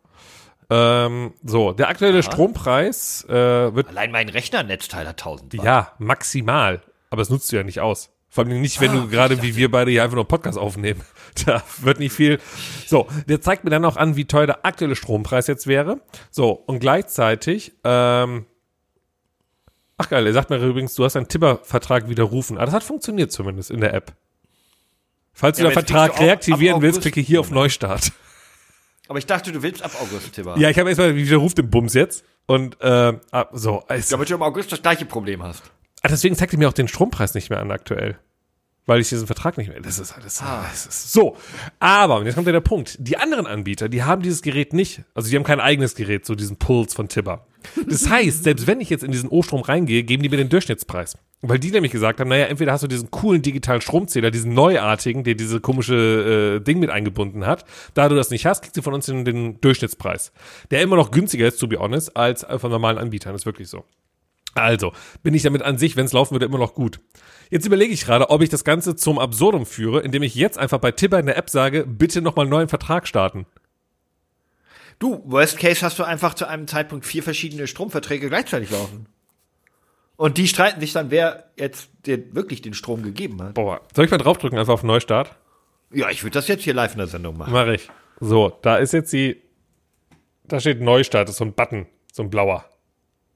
Ähm, so, der aktuelle Strompreis äh, wird, Allein mein Rechnernetzteil hat 1000 Watt. ja, maximal. Aber das nutzt du ja nicht aus. Vor allem nicht, wenn Ah, du gerade wie wir beide hier einfach nur einen Podcast aufnehmen. Da wird nicht viel. So, der zeigt mir dann auch an, wie teuer der aktuelle Strompreis jetzt wäre. So, und gleichzeitig, ähm, ach geil, er sagt mir übrigens, du hast einen Tipper-Vertrag widerrufen. Ah, das hat funktioniert zumindest in der App. Falls Ja, du den Vertrag reaktivieren willst, klicke hier auf Neustart. Aber ich dachte, du willst ab August, Tibber. Ja, ich habe erstmal, wie widerruft den Bums jetzt? Und, ah, so, es, Damit du im August das gleiche Problem hast. Ah, deswegen zeigt er mir auch den Strompreis nicht mehr an aktuell. Weil ich diesen Vertrag nicht mehr. Das ist alles. Das ist so. Aber, und jetzt kommt ja der Punkt. Die anderen Anbieter, die haben dieses Gerät nicht. Also die haben kein eigenes Gerät, so diesen Puls von Tibber. Das heißt, selbst wenn ich jetzt in diesen O-Strom reingehe, geben die mir den Durchschnittspreis. Weil die nämlich gesagt haben, naja, entweder hast du diesen coolen digitalen Stromzähler, diesen neuartigen, der diese komische äh, Ding mit eingebunden hat. Da du das nicht hast, kriegst du von uns den, den Durchschnittspreis. Der immer noch günstiger ist, to be honest, als äh, von normalen Anbietern. ist wirklich so. Also, bin ich damit an sich, wenn es laufen würde, immer noch gut. Jetzt überlege ich gerade, ob ich das Ganze zum Absurdum führe, indem ich jetzt einfach bei Tipper in der App sage, bitte nochmal einen neuen Vertrag starten. Du, worst case hast du einfach zu einem Zeitpunkt vier verschiedene Stromverträge gleichzeitig laufen. Und die streiten sich dann, wer jetzt dir wirklich den Strom gegeben hat. Boah, soll ich mal draufdrücken, einfach auf Neustart? Ja, ich würde das jetzt hier live in der Sendung machen. Mache ich. So, da ist jetzt die, da steht Neustart, das ist so ein Button, so ein blauer.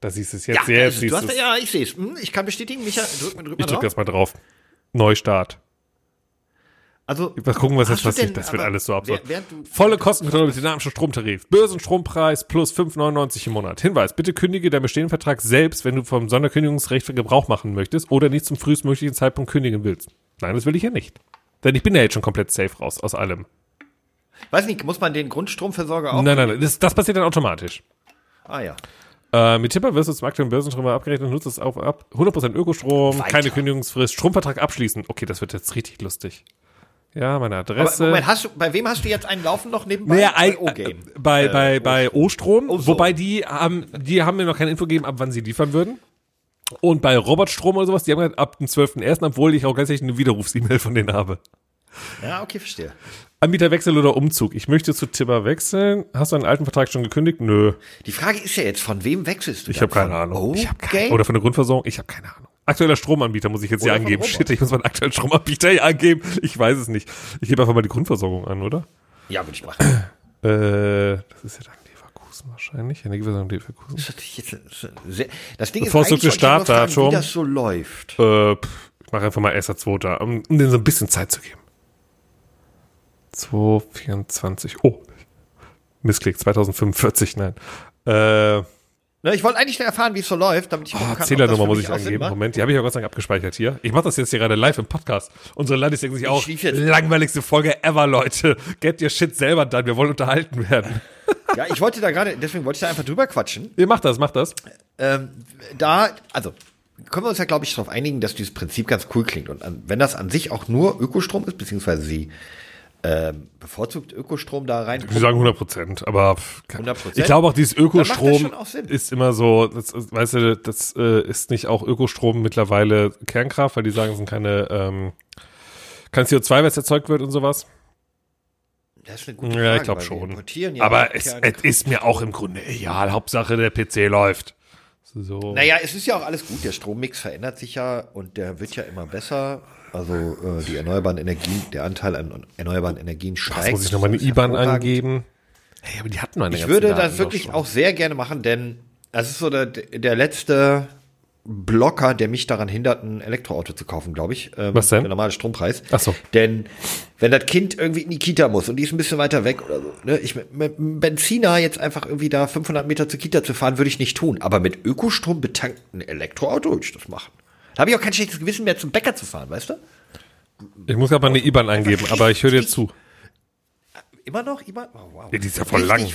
Da siehst du es jetzt, Ja, jetzt also, du du hast, ja, ich sehe es. Hm, Ich kann bestätigen, Micha, drück, mal- drück mal Ich drück drauf. das mal drauf. Neustart. Also, Mal gucken, was jetzt passiert. denn- Das wird alles so absurd. wer- du- Volle Kostenkontrolle mit dynamischem Stromtarif. Börsenstrompreis plus 5,99 im Monat. Hinweis, bitte kündige deinen bestehenden Vertrag selbst, wenn du vom Sonderkündigungsrecht Gebrauch machen möchtest oder nicht zum frühestmöglichen Zeitpunkt kündigen willst. Nein, das will ich ja nicht. Denn ich bin ja jetzt schon komplett safe raus aus allem. weiß nicht, muss man den Grundstromversorger auch? Nein, nein, nein. Das, das passiert dann automatisch. Ah ja. Äh, mit Tipper wirst du zum aktuellen Börsenstrom abgerechnet und nutzt es auf ab. 100% Ökostrom, Weiter. keine Kündigungsfrist, Stromvertrag abschließen. Okay, das wird jetzt richtig lustig. Ja, meine Aber Adresse. Moment, hast du, bei wem hast du jetzt einen Laufen noch nebenbei? Naja, bei O-Game. bei, bei, bei O-Strom, Oh, so. wobei die haben, die haben mir noch keine Info gegeben, ab wann sie liefern würden. Und bei Robotstrom oder sowas, die haben gesagt, ab dem 12.01., obwohl ich auch gleichzeitig eine Widerrufs-E-Mail von denen habe. Ja, okay, verstehe. Anbieterwechsel oder Umzug. Ich möchte zu Tipper wechseln. Hast du einen alten Vertrag schon gekündigt? Nö. Die Frage ist ja jetzt, von wem wechselst du Ich habe keine Ahnung. Ich hab keine, oder von der Grundversorgung? Ich habe keine Ahnung. Aktueller Stromanbieter muss ich jetzt hier Oder von angeben. Shit, ich muss meinen aktuellen Stromanbieter hier angeben. Ich weiß es nicht. Ich gebe einfach mal die Grundversorgung an, oder? Ja, würde ich machen. Äh, das ist ja dann Leverkusen wahrscheinlich. Energieversorgung Leverkusen. Das, hat sich jetzt sehr, das Ding Bevorzugte ist eigentlich, nur fragen, wie das so läuft. Äh, pff, ich mache einfach mal 1.2., um, um denen so ein bisschen Zeit zu geben. 224. Oh, Missklick, 2045, nein. Äh, Na, ich wollte eigentlich erfahren, wie es so läuft, damit ich gucken oh, Zählernummer muss ich angeben. Moment, die habe ich ja Gott sei Dank abgespeichert hier. Ich mache das jetzt hier gerade live im Podcast. Unsere Landis denken sich auch, langweiligste Folge ever, Leute. Get your shit selber dann, wir wollen unterhalten werden. Ja, ich wollte da gerade, deswegen wollte ich da einfach drüber quatschen. Ihr macht das, macht das. Ähm, da, also, können wir uns ja, glaube ich, darauf einigen, dass dieses Prinzip ganz cool klingt. Und wenn das an sich auch nur Ökostrom ist, beziehungsweise sie ähm, bevorzugt Ökostrom da rein. Wir sagen 100 Prozent, aber 100%? ich glaube auch dieses Ökostrom auch ist immer so, das, ist- weißt du, das äh, ist nicht auch Ökostrom mittlerweile Kernkraft, weil die sagen, es sind keine, ähm, kein CO2, was erzeugt wird und sowas. Das ist eine gute Ja, ich Frage, glaube schon. ja aber es, es ist mir auch im Grunde egal. Hauptsache der PC läuft. So. Naja, es ist ja auch alles gut. Der Strommix verändert sich ja und der wird ja immer besser. Also äh, die erneuerbaren Energien, der Anteil an erneuerbaren Energien steigt. Jetzt muss ich nochmal eine Das IBAN angeben. Hey, aber die hatten meine Ich würde Daten das wirklich auch sehr gerne machen, denn das ist so der, der letzte Blocker, der mich daran hindert, ein Elektroauto zu kaufen, glaube ich. Ähm, Was denn? Der normale Strompreis. Ach so. Denn wenn das Kind irgendwie in die Kita muss und die ist ein bisschen weiter weg oder so, ne, ich mit, mit einem Benziner jetzt einfach irgendwie da 500 Meter zur Kita zu fahren, würde ich nicht tun. Aber mit Ökostrom betankten Elektroauto würde ich das machen. Da habe ich auch kein schlechtes Gewissen mehr zum Bäcker zu fahren, weißt du? Ich muss gerade mal eine IBAN eingeben, aber ich höre dir zu. Immer noch? Immer? Oh, wow. Ja, die ist ja voll lang.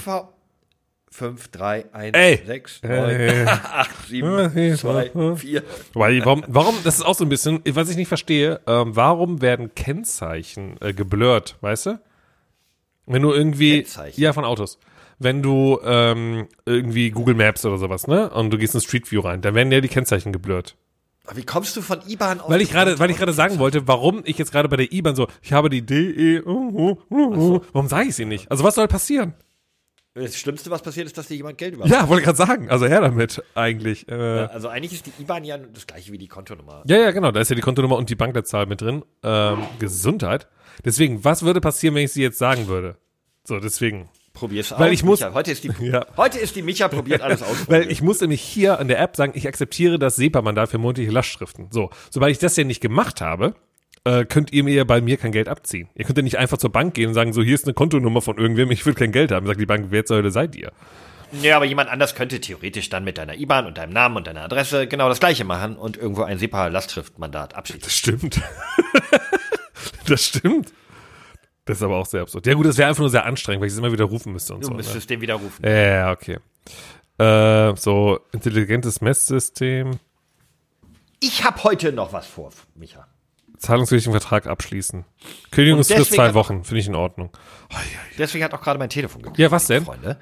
5, 3, 1, Ey. 6, Äh. 9, 8, 7, 2, 4. Weil, warum, warum, das ist auch so ein bisschen, was ich nicht verstehe, ähm, warum werden Kennzeichen äh, geblurrt, weißt du? Wenn du irgendwie, ja, von Autos. Wenn du ähm, irgendwie Google Maps oder sowas, ne? Und du gehst in Street View rein, dann werden ja die Kennzeichen geblurrt. Wie kommst du von IBAN auf Weil ich gerade, weil ich gerade sagen wollte, warum ich jetzt gerade bei der IBAN so, ich habe die DE, uh, uh, uh, warum sage ich sie nicht? Also was soll passieren? Das Schlimmste, was passiert, ist, dass dir jemand Geld über. Ja, wollte gerade sagen, also her damit eigentlich. Äh, Also eigentlich ist die IBAN ja das gleiche wie die Kontonummer. Ja, ja, genau. Da ist ja die Kontonummer und die Bankleitzahl mit drin. Ähm, Gesundheit. Deswegen, was würde passieren, wenn ich sie jetzt sagen würde? So, deswegen. Probier's aus. Weil ich muss- Micha, heute ist die, Ja. heute ist die Micha probiert alles aus. Weil ich muss nämlich hier an der App sagen, ich akzeptiere das SEPA-Mandat für monatliche Lastschriften. So, sobald ich das ja nicht gemacht habe, äh, könnt ihr mir bei mir kein Geld abziehen. Ihr könnt ja nicht einfach zur Bank gehen und sagen, so, hier ist eine Kontonummer von irgendwem, ich will kein Geld haben. Sagt die Bank, wer zur Hölle seid ihr? Ja, aber jemand anders könnte theoretisch dann mit deiner IBAN und deinem Namen und deiner Adresse genau das gleiche machen und irgendwo ein SEPA-Lastschriftmandat abschließen. Das stimmt. das stimmt. Das ist aber auch sehr absurd. Ja gut, das wäre einfach nur sehr anstrengend, weil ich es immer wieder rufen müsste und Du so. Ne? müsstest den widerrufen. Ja, ja, okay. Äh, so, intelligentes Messsystem, Ich habe heute noch was vor, Micha. zahlungswürdigen Vertrag abschließen. Kündigungsfrist zwei Wochen, finde ich in Ordnung. Deswegen hat auch gerade mein Telefon geklingelt. Ja, was denn? Freunde.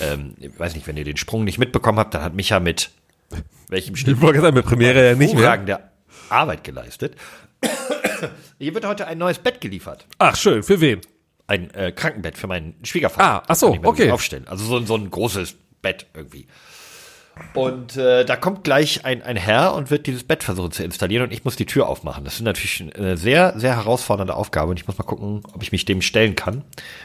Ähm, ich weiß nicht, wenn ihr den Sprung nicht mitbekommen habt, dann hat Micha mit welchem Ich wollte gerade sagen, mit Premiere ja nicht mehr. hervorragende Arbeit geleistet. Hier wird heute ein neues Bett geliefert. Ach, schön, für wen? Ein äh, Krankenbett für meinen Schwiegervater. Ah, ach so, okay. Aufstellen. Also so, ein- so ein großes Bett irgendwie. Und äh, da kommt gleich ein, ein Herr und wird dieses Bett versuchen zu installieren und ich muss die Tür aufmachen. Das ist natürlich eine sehr, sehr herausfordernde Aufgabe und ich muss mal gucken, ob ich mich dem stellen kann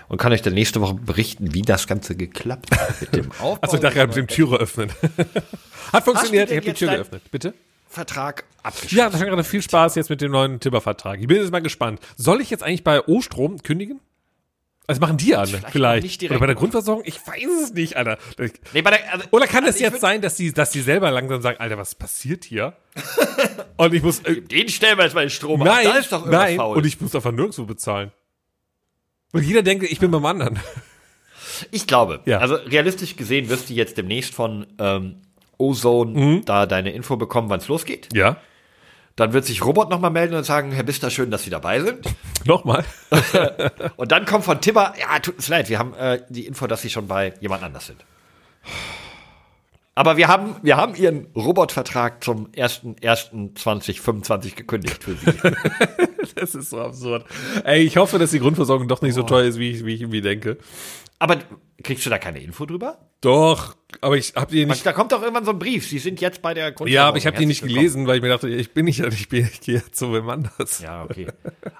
und kann euch dann nächste Woche berichten, wie das Ganze geklappt hat mit dem Aufbau. Also ich dachte gerade mit dem Türe öffnen. Hat funktioniert, ich habe die Tür geöffnet. Bitte? Vertrag abgeschlossen. Ja, das gerade viel Spaß jetzt mit dem neuen Timber-Vertrag. Ich bin jetzt mal gespannt. Soll ich jetzt eigentlich bei O-Strom kündigen? Also machen die an, vielleicht. vielleicht nicht direkt, Oder bei der oder? Grundversorgung? Ich weiß es nicht, Alter. Nee, bei der, also, Oder kann also es ich jetzt sein, dass die, dass die selber langsam sagen, Alter, was passiert hier? Und ich muss, äh, Den stellen wir jetzt mal den Strom ab. nein, Da ist doch irgendwas nein, faul. und ich muss einfach nirgendwo bezahlen. Und jeder denkt, ich bin beim anderen. Ich glaube, Ja. also realistisch gesehen wirst du jetzt demnächst von ähm, Ozone Mhm. da deine Info bekommen, wann es losgeht. Ja, Dann wird sich Robot nochmal melden und sagen, Herr Bister, schön, dass Sie dabei sind. nochmal. Und dann kommt von Tibber, ja, tut uns leid, wir haben äh, die Info, dass Sie schon bei jemand anders sind. Aber wir haben, wir haben Ihren Robotvertrag zum 1.1.2025 gekündigt für Sie. Das ist so absurd. Ey, ich hoffe, dass die Grundversorgung doch nicht so teuer ist, wie ich, wie ich irgendwie denke. Aber kriegst du da keine Info drüber? Doch, aber ich habe die nicht. Da kommt doch irgendwann so ein Brief. Sie sind jetzt bei der Grundversorgung. Ja, aber ich habe die nicht gelesen, weil ich mir dachte, ich bin nicht, ich bin, ich gehe zu wem anders. Ja, okay.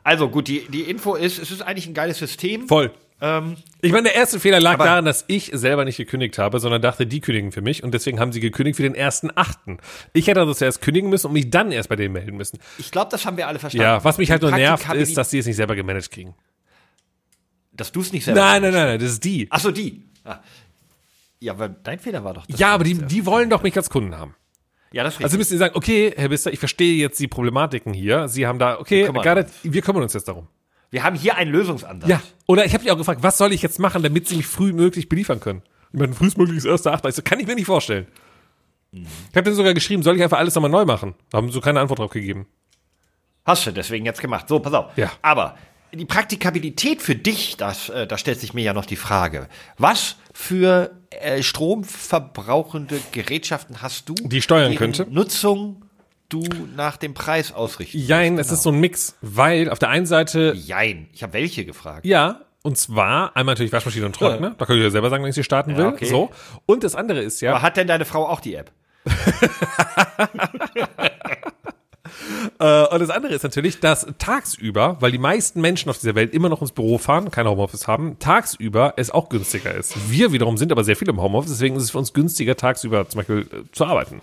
Also gut, die, die Info ist, es ist eigentlich ein geiles System. Voll. Ähm, Ich meine, der erste Fehler lag daran, dass ich selber nicht gekündigt habe, sondern dachte, die kündigen für mich und deswegen haben sie gekündigt für den ersten Achten. Ich hätte also zuerst kündigen müssen und mich dann erst bei denen melden müssen. ich glaube, das haben wir alle verstanden. Ja, was mich halt nur nervt, ist, dass sie es nicht selber gemanagt kriegen. dass du es nicht selber. Nein, nein, nein, nein, das ist die. Ach so, die. Ah. Ja, aber dein Fehler war doch. Ja, aber die, die wollen doch mich als Kunden haben. Ja, das Also müssen sie sagen, okay, Herr Bister, ich verstehe jetzt die Problematiken hier. Sie haben da, okay, it, wir kümmern uns jetzt darum. Wir haben hier einen Lösungsansatz. Ja. Oder ich habe dich auch gefragt, was soll ich jetzt machen, damit sie mich frühmöglich beliefern können? Ich meine, frühestmöglich ist erster Achter. Ich so, kann ich mir nicht vorstellen. Ich habe denen sogar geschrieben, soll ich einfach alles nochmal neu machen? Haben so keine Antwort drauf gegeben. Hast du deswegen jetzt gemacht. So, pass auf. Ja. Aber die Praktikabilität für dich, das, äh, da stellt sich mir ja noch die Frage. Was für äh, stromverbrauchende Gerätschaften hast du, Die steuern könnte? Nutzung du nach dem Preis ausrichten Jein, es ist so ein Mix, weil auf der einen Seite, Jein. Ich habe welche gefragt. ja, und zwar einmal natürlich Waschmaschine und Trockner, da kann ich ja selber sagen, wenn ich sie starten Ja, will, okay. so. Und das andere ist ja, Aber hat denn deine Frau auch die App? Äh, und das andere ist natürlich, dass tagsüber, weil die meisten Menschen auf dieser Welt immer noch ins Büro fahren, kein Homeoffice haben, tagsüber es auch günstiger ist. Wir wiederum sind aber sehr viel im Homeoffice, deswegen ist es für uns günstiger, tagsüber zum Beispiel äh, zu arbeiten.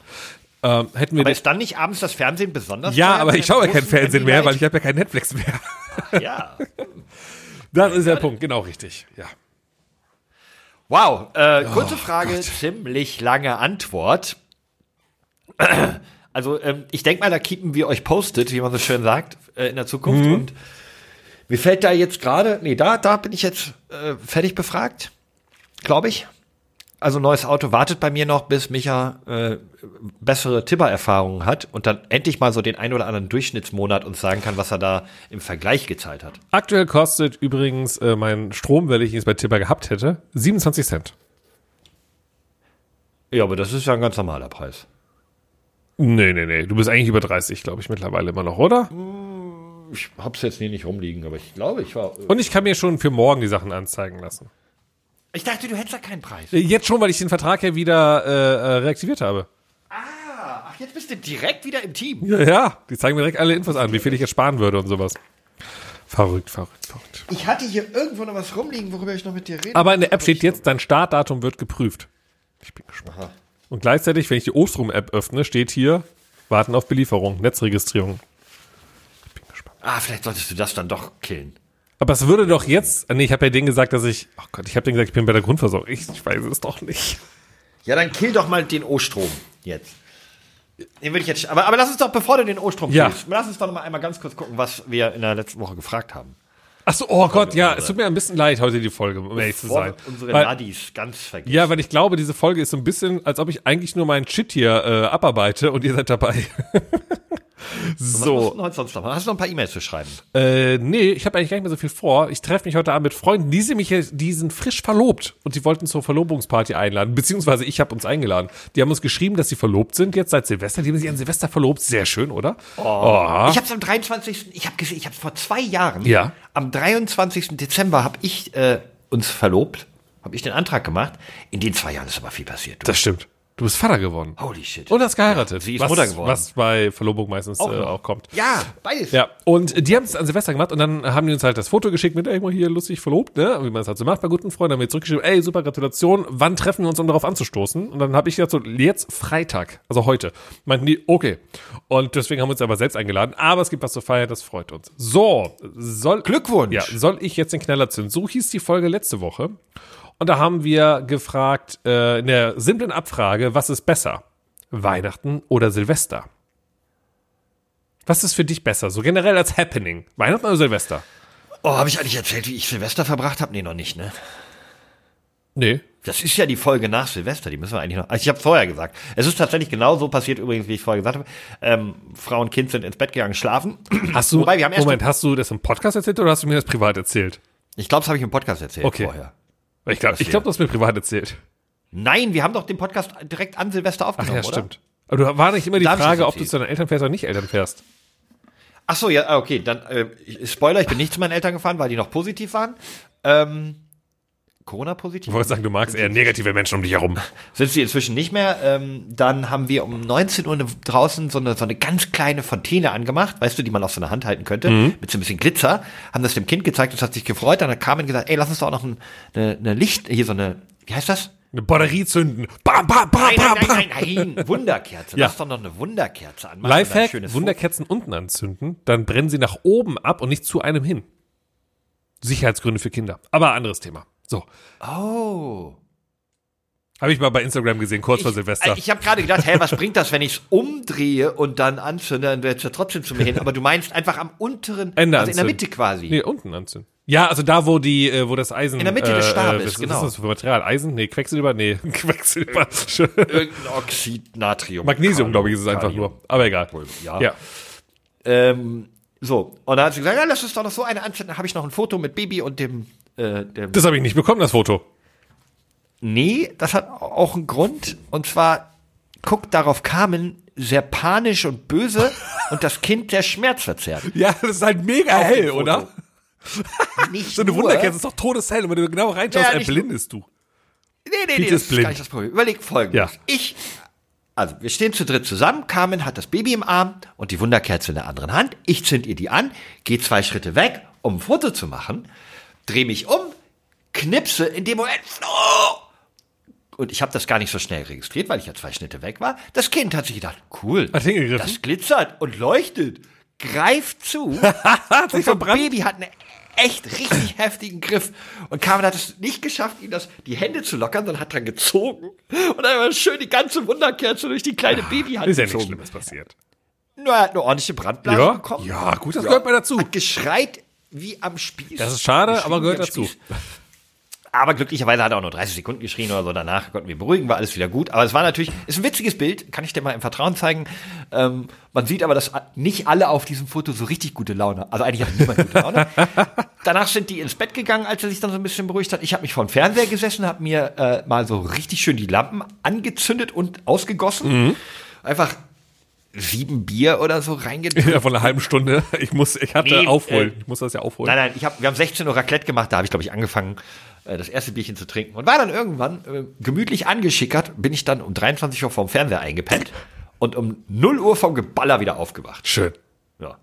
Ähm, hätten wir Aber ist dann nicht abends das Fernsehen besonders ja, aber ich schaue ja kein Fernsehen mehr, weil ich habe ja kein Netflix mehr. Ja. Das ist der Punkt, genau richtig. Ja. Wow, äh, Oh kurze Frage, ziemlich lange Antwort. Also, ähm, ich denke mal, da keepen wir euch posted, wie man so schön sagt, äh, in der Zukunft. Mhm. Und mir fällt da jetzt gerade, nee, da, da bin ich jetzt äh, fertig befragt, glaube ich. Also neues Auto wartet bei mir noch, bis Micha äh, bessere Tipper-Erfahrungen hat und dann endlich mal so den ein oder anderen Durchschnittsmonat uns sagen kann, was er da im Vergleich gezahlt hat. Aktuell kostet übrigens äh, mein Strom, weil ich ihn jetzt bei Tipper gehabt hätte, 27 Cent. Ja, aber das ist ja ein ganz normaler Preis. Nee, nee, nee. Du bist eigentlich über 30, glaube ich, mittlerweile immer noch, oder? Ich hab's jetzt hier nicht rumliegen, aber ich glaube, ich war. Und ich kann mir schon für morgen die Sachen anzeigen lassen. Ich dachte, du hättest ja keinen Preis. Äh, Jetzt schon, weil ich den Vertrag ja wieder äh, äh, reaktiviert habe. Ach, jetzt bist du direkt wieder im Team. Ja, ja, die zeigen mir direkt alle Infos an, wie viel ich jetzt sparen würde und sowas. Verrückt, verrückt, verrückt. Ich hatte hier irgendwo noch was rumliegen, worüber ich noch mit dir rede. Aber in der App steht jetzt, dein Startdatum wird geprüft. Ich bin gespannt. Und gleichzeitig, wenn ich die Ostrom-App öffne, steht hier, warten auf Belieferung, Netzregistrierung. Ich bin gespannt. Ah, vielleicht solltest du das dann doch killen. Aber es würde doch jetzt, nee, ich habe ja denen gesagt, dass ich, oh Gott, ich habe denen gesagt, ich bin bei der Grundversorgung. Ich, ich weiß es doch nicht. Ja, dann kill doch mal den O-Strom jetzt. Den würde ich jetzt. Aber, aber lass uns doch, bevor du den O-Strom Ja. lass uns doch noch mal einmal ganz kurz gucken, was wir in der letzten Woche gefragt haben. Ach so, oh Gott, ja, es tut mir ein bisschen leid heute die Folge, um ehrlich zu sein. unsere Weil- Ladis ganz vergessen. Ja, weil ich glaube, diese Folge ist so ein bisschen, als ob ich eigentlich nur meinen Shit hier äh, abarbeite und ihr seid dabei. Was so, denn heute sonst noch? Hast du noch ein paar E-Mails zu schreiben? äh, nee, ich habe eigentlich gar nicht mehr so viel vor. Ich treffe mich heute Abend mit Freunden, die sind, mich, die sind frisch verlobt und die wollten zur Verlobungsparty einladen, beziehungsweise ich habe uns eingeladen. Die haben uns geschrieben, dass sie verlobt sind jetzt seit Silvester. Die haben sich an Silvester verlobt. Sehr schön, oder? Oh. Ich habe es am 23. Ich habe gesehen, ich habe vor zwei Jahren. Ja. Am 23. Dezember habe ich äh, uns verlobt, habe ich den Antrag gemacht. In den zwei Jahren ist aber viel passiert. Du. Das stimmt. Du bist Vater geworden. Holy shit. Und hast geheiratet. sie ist was, Mutter geworden. Was bei Verlobung meistens auch, äh, auch kommt. ja, beides. Ja, und die haben es an Silvester gemacht und dann haben die uns halt das Foto geschickt mit, ey, mal hier lustig verlobt, ne? Wie man es halt so macht bei guten Freunden. Haben wir zurückgeschrieben, ey, super Gratulation, wann treffen wir uns, um darauf anzustoßen? Und dann habe ich gesagt, so, jetzt Freitag, also heute. Meinten die, okay. Und deswegen haben wir uns aber selbst eingeladen. Aber es gibt was zu feiern, das freut uns. So, soll. Glückwunsch. Ja, soll ich jetzt den Knaller zünden? So hieß die Folge letzte Woche. Und da haben wir gefragt, äh, in der simplen Abfrage, was ist besser? Weihnachten oder Silvester? Was ist für dich besser? So generell als Happening. Weihnachten oder Silvester? Oh, habe ich eigentlich erzählt, wie ich Silvester verbracht habe? Nee, noch nicht, ne? Nee. Das ist ja die Folge nach Silvester, die müssen wir eigentlich noch. Also ich habe vorher gesagt. Es ist tatsächlich genau so passiert übrigens, wie ich vorher gesagt habe. Ähm, Frau und Kind sind ins Bett gegangen, schlafen. Hast du, Wobei, wir haben erst Moment, hast du das im Podcast erzählt oder hast du mir das privat erzählt? Ich glaube, das habe ich im Podcast erzählt Okay. vorher. Ich glaube, ich glaub, du hast mir privat erzählt. Nein, wir haben doch den Podcast direkt an Silvester Ach aufgenommen, ja, oder? stimmt. Aber du war nicht immer die Da hab ich Frage, ob du zu deinen Eltern fährst oder nicht Eltern fährst. Ach so, ja, ah, okay, dann äh, Spoiler, ich bin nicht zu meinen Eltern gefahren, weil die noch positiv waren. Ähm, Corona-positiv? Ich wollte sagen, du magst eher negative Menschen um dich herum. Sind sie inzwischen nicht mehr. Ähm, dann haben wir um 19 Uhr draußen so eine, so eine ganz kleine Fontäne angemacht, weißt du, die man auf so einer Hand halten könnte, Mhm. mit so ein bisschen Glitzer. Haben das dem Kind gezeigt, das hat sich gefreut. Dann hat Carmen gesagt, ey, lass uns doch auch noch ein, eine, eine Licht, hier so eine, wie heißt das? Eine Batterie zünden. Bam, bam, bam, Nein, bam, nein, bam. nein, nein, nein, Wunderkerze. Ja. Lass doch noch eine Wunderkerze an. Mach mir da ein Lifehack, schönes Wunderkerzen unten anzünden, dann brennen sie nach oben ab und nicht zu einem hin. Sicherheitsgründe für Kinder. Aber anderes Thema. So. Oh. Habe ich mal bei Instagram gesehen, kurz vor Silvester. Ich, ich habe gerade gedacht, hä, was bringt das, wenn ich es umdrehe und dann anzünde, dann wird es ja trotzdem zu mir hin. Aber du meinst einfach am unteren, Ende also in der. Mitte quasi. Nee, unten anzünden. Ja, also da, wo die, äh, wo das Eisen. In der Mitte des Stabes, was, genau. Was ist das für Material? Eisen? Nee, Quecksilber? Nee, Quecksilber. Irgendein Oxid, Natrium. Magnesium, glaube ich, ist es einfach Kalium. nur. Aber egal. Ja. Ja. Ähm, so, und dann hat sie gesagt, ja, lass uns doch noch so eine anzünden. Dann habe ich noch ein Foto mit Baby und dem, äh, Das habe ich nicht bekommen, das Foto. Nee, das hat auch einen Grund. Und zwar guckt darauf Carmen sehr panisch und böse und das Kind sehr schmerzverzerrt. Ja, das ist halt mega Auf hell, oder? So eine Wunderkerze ist doch todeshell. Und wenn du genau reinschaust, Ja, erblindest du. Nee, nee, nee, das ist ist blind. gar nicht das Problem. Überleg folgendes. Ja. Ich, also wir stehen zu dritt zusammen, Carmen hat das Baby im Arm und die Wunderkerze in der anderen Hand. Ich zünd ihr die an, gehe zwei Schritte weg, um ein Foto zu machen, drehe mich um, knipse in dem Moment, oh! und ich habe das gar nicht so schnell registriert, weil ich ja zwei Schritte weg war. Das Kind hat sich gedacht, cool, Hat das glitzert und leuchtet, greift zu. Und das verbrannt. Baby hat einen echt richtig heftigen Griff. Und Carmen hat es nicht geschafft, ihm das, die Hände zu lockern, sondern hat dran gezogen. Und einmal schön die ganze Wunderkerze durch die kleine Babyhand Ist ja nichts. Schlimmes passiert. Nur er hat eine ordentliche Brandblase Ja, bekommen. ja, gut, das gehört mal dazu. Hat geschreit wie am Spieß. Das ist schade, aber gehört dazu. Aber glücklicherweise hat er auch nur 30 Sekunden geschrien oder so. Danach konnten wir beruhigen, war alles wieder gut. Aber es war natürlich, ist ein witziges Bild, kann ich dir mal im Vertrauen zeigen. Ähm, man sieht aber, dass nicht alle auf diesem Foto so richtig gute Laune haben. Also eigentlich hat niemand gute Laune. Danach sind die ins Bett gegangen, als er sich dann so ein bisschen beruhigt hat. Ich habe mich vor dem Fernseher gesessen, habe mir äh, mal so richtig schön die Lampen angezündet und ausgegossen. Mhm. Einfach sieben Bier oder so reingedrückt. Ja, von einer halben Stunde. Ich muss, ich hatte Nee, aufholen. äh, ich muss das ja aufholen. Nein, nein, ich hab, wir haben 16 Uhr Raclette gemacht, da habe ich, glaube ich, angefangen, äh, das erste Bierchen zu trinken. Und war dann irgendwann äh, gemütlich angeschickert, bin ich dann um 23 Uhr vorm Fernseher eingepennt und um 0 Uhr vom Geballer wieder aufgewacht. Schön. Ja.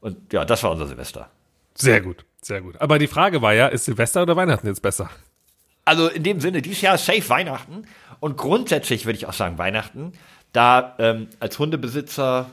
Und ja, das war unser Silvester. Sehr gut, sehr gut. Aber die Frage war ja, ist Silvester oder Weihnachten jetzt besser? Also in dem Sinne, dieses Jahr safe Weihnachten. Und grundsätzlich würde ich auch sagen Weihnachten, da ähm, als Hundebesitzer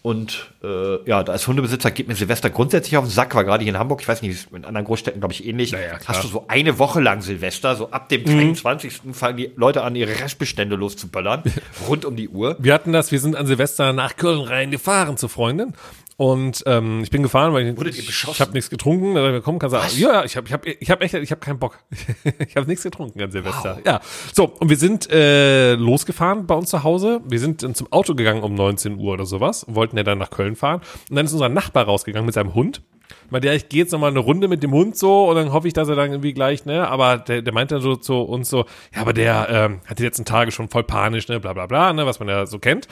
und äh, ja, da als Hundebesitzer geht mir Silvester grundsätzlich auf den Sack, weil gerade hier in Hamburg, ich weiß nicht, in anderen Großstädten, glaube ich, ähnlich, Naja, hast du so eine Woche lang Silvester, so ab dem 23. fangen die Leute an, ihre Restbestände loszuböllern, rund um die Uhr. Wir hatten das, wir sind an Silvester nach Köln rein gefahren zur Freundin. Und ähm, ich bin gefahren, weil ich, beschossen? ich habe nichts getrunken. Da wir kommen, kannst du sagen, ja, ich habe ich hab, ich hab echt, ich habe keinen Bock. ich habe nichts getrunken an Silvester. Wow. Ja, so und wir sind äh, losgefahren bei uns zu Hause. Wir sind dann zum Auto gegangen um 19 Uhr oder sowas, wollten ja dann nach Köln fahren. Und dann ist unser Nachbar rausgegangen mit seinem Hund. Meinte, ja, ich gehe jetzt noch mal eine Runde mit dem Hund so und dann hoffe ich, dass er dann irgendwie gleich, ne, aber der, der meinte dann so zu uns so, ja, aber der ähm, hat die letzten Tage schon voll panisch, ne, bla bla bla, ne, was man ja so kennt.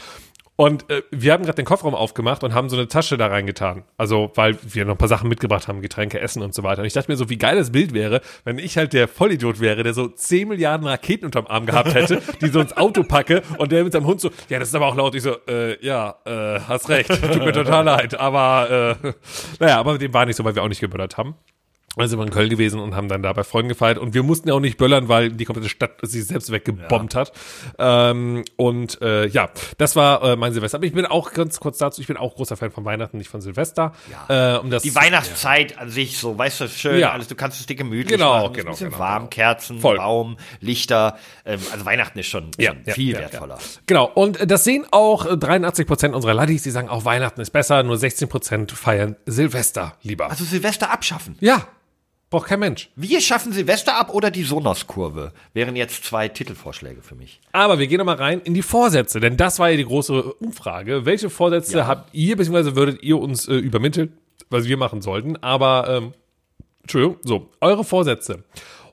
Und äh, wir haben gerade den Kofferraum aufgemacht und haben so eine Tasche da reingetan. Also, weil wir noch ein paar Sachen mitgebracht haben, Getränke, Essen und so weiter. Und ich dachte mir so, wie geil das Bild wäre, wenn ich halt der Vollidiot wäre, der so 10 Milliarden Raketen unterm Arm gehabt hätte, die so ins Auto packe und der mit seinem Hund so, ja, das ist aber auch laut. Ich so, äh, ja, äh, hast recht, tut mir total leid. Aber, äh, naja, aber dem war nicht so, weil wir auch nicht geböllert haben. Dann sind wir in Köln gewesen und haben dann da bei Freunden gefeiert. Und wir mussten ja auch nicht böllern, weil die komplette Stadt sich selbst weggebombt hat. Ähm, und äh, ja, das war äh, mein Silvester. Aber ich bin auch ganz kurz dazu, ich bin auch großer Fan von Weihnachten, nicht von Silvester. Äh, um das, Die Weihnachtszeit an sich, so, weißt du, schön, Ja. alles, du kannst es dir gemütlich Genau, machen, genau, ein bisschen genau, warm, genau. Kerzen, Voll. Baum, Lichter, ähm, also Weihnachten ist schon, Ja, schon ja, viel ja, wertvoller. Genau, und äh, das sehen auch äh, 83 Prozent unserer Laddies, die sagen, auch Weihnachten ist besser, nur 16 Prozent feiern Silvester lieber. Also Silvester abschaffen. ja, braucht kein Mensch. Wir schaffen Silvester ab oder die Sonos-Kurve wären jetzt zwei Titelvorschläge für mich. Aber wir gehen nochmal rein in die Vorsätze, denn das war ja die große Umfrage. Welche Vorsätze habt ihr, beziehungsweise würdet ihr uns äh, übermitteln, was wir machen sollten? Aber, ähm, Entschuldigung, so, eure Vorsätze.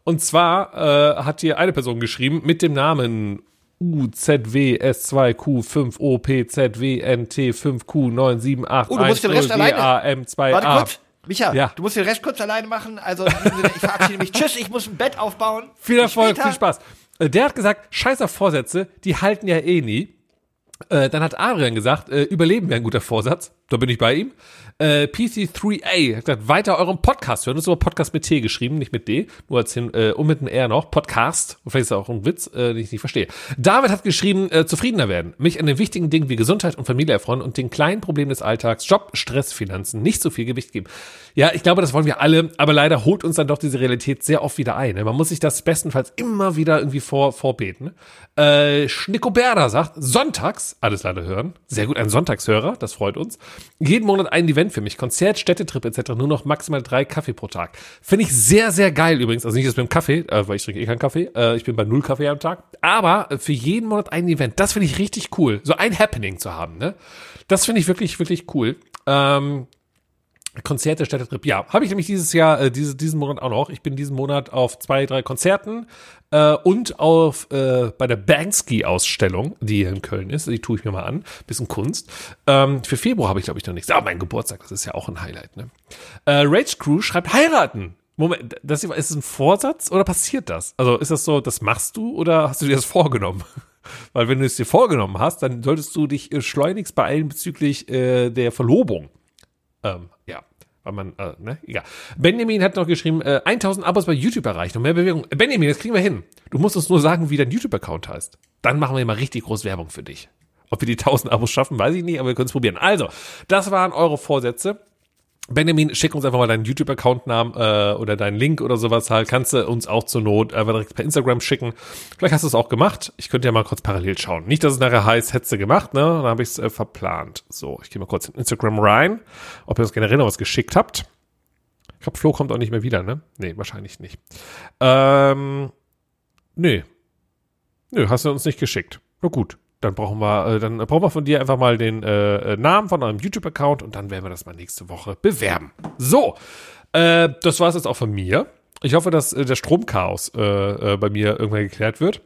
Und zwar äh, hat hier eine Person geschrieben mit dem Namen UZWS2Q5OPZWNT5Q978 Oh, du musst den Rest alleine- GAM2A. Warte kurz. Micha, Ja. du musst den Rest kurz alleine machen. Also, ich verabschiede mich. Tschüss, ich muss ein Bett aufbauen. Viel Erfolg, viel Spaß. Äh, Der hat gesagt, scheiß auf Vorsätze, die halten ja eh nie. Äh, dann hat Adrian gesagt, äh, Überleben wäre ein guter Vorsatz. da bin ich bei ihm. Äh, PC3A hat gesagt, weiter eurem Podcast hören. Das ist aber Podcast mit T geschrieben, nicht mit D, nur als hin, äh, und mit einem R noch. Podcast. Und vielleicht ist das auch ein Witz, äh, den ich nicht verstehe. David hat geschrieben, äh, zufriedener werden. Mich an den wichtigen Dingen wie Gesundheit und Familie erfreuen und den kleinen Problemen des Alltags, Job, Stress, Finanzen nicht so viel Gewicht geben. Ja, ich glaube, das wollen wir alle, aber leider holt uns dann doch diese Realität sehr oft wieder ein. Ne? Man muss sich das bestenfalls immer wieder irgendwie vor, vorbeten. Äh, Schnickoberda sagt, sonntags, alles leider hören. Sehr gut, ein Sonntagshörer, das freut uns. Jeden Monat ein Event für mich. Konzert, Städtetrip etc. Nur noch maximal drei Kaffee pro Tag. Finde ich sehr, sehr geil übrigens. Also nicht das mit dem Kaffee, äh, weil ich trinke eh keinen Kaffee. Äh, ich bin bei null Kaffee am Tag. Aber für jeden Monat ein Event. Das finde ich richtig cool. So ein Happening zu haben, ne? Das finde ich wirklich, wirklich cool. Ähm, Konzerte, Städtetrip, ja, habe ich nämlich dieses Jahr, äh, diese, diesen Monat auch noch. Ich bin diesen Monat auf zwei, drei Konzerten äh, und auf äh, bei der Banksy-Ausstellung, die hier in Köln ist. Die tue ich mir mal an. Bisschen Kunst. Ähm, für Februar habe ich, glaube ich, noch nichts. Aber mein Geburtstag, das ist ja auch ein Highlight. Ne? Äh, Rage Crew schreibt heiraten. Moment, das ist es ein Vorsatz oder passiert das? Also ist das so, das machst du oder hast du dir das vorgenommen? Weil wenn du es dir vorgenommen hast, dann solltest du dich äh, schleunigst beeilen bezüglich äh, der Verlobung. Ähm, ja, weil man, äh, ne, egal. Benjamin hat noch geschrieben, äh, 1000 Abos bei YouTube erreicht und mehr Bewegung. Benjamin, das kriegen wir hin. Du musst uns nur sagen, wie dein YouTube-Account heißt. Dann machen wir mal richtig groß Werbung für dich. Ob wir die 1000 Abos schaffen, weiß ich nicht, aber wir können es probieren. Also, das waren eure Vorsätze. Benjamin, schick uns einfach mal deinen YouTube-Account-Namen äh, oder deinen Link oder sowas halt. Kannst du uns auch zur Not einfach direkt per Instagram schicken. Vielleicht hast du es auch gemacht. Ich könnte ja mal kurz parallel schauen. Nicht, dass es nachher heißt, hättest du gemacht, ne? Dann habe ich es äh, verplant. So, ich gehe mal kurz in Instagram rein, ob ihr uns generell noch was geschickt habt. Ich glaube, Flo kommt auch nicht mehr wieder, ne? Nee, wahrscheinlich nicht. Ähm, nee. Nö, hast du uns nicht geschickt. Na gut dann brauchen wir, äh, dann brauchen wir von dir einfach mal den äh, Namen von eurem YouTube-Account und dann werden wir das mal nächste Woche bewerben. So, äh, das war es jetzt auch von mir. Ich hoffe, dass äh, der Stromchaos äh, äh, bei mir irgendwann geklärt wird.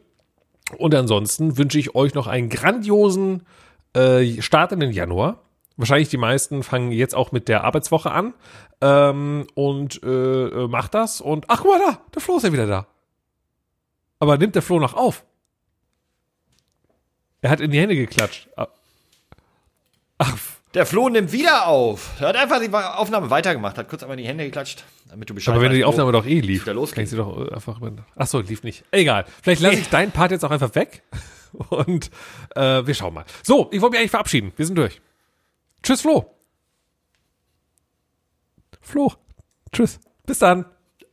Und ansonsten wünsche ich euch noch einen grandiosen äh, Start in den Januar. Wahrscheinlich die meisten fangen jetzt auch mit der Arbeitswoche an ähm, und äh, äh macht das. Und ach, guck mal da, der Flo ist ja wieder da. Aber nimmt der Flo noch auf? Er hat in die Hände geklatscht. Ah. Ach. Der Flo nimmt wieder auf. Er hat einfach die Aufnahme weitergemacht, hat kurz einmal in die Hände geklatscht, damit du Bescheid Aber wenn die Aufnahme doch eh lief, los kann ich sie doch einfach. Ach so, lief nicht. Egal. Vielleicht lasse ich deinen Part jetzt auch einfach weg und äh, wir schauen mal. So, ich wollte mich eigentlich verabschieden. Wir sind durch. Tschüss, Flo. Flo. Tschüss. Bis dann.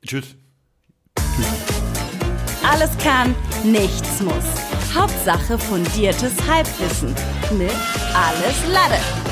Tschüss. Alles kann, nichts muss. Hauptsache fundiertes Halbwissen mit Alles Lade.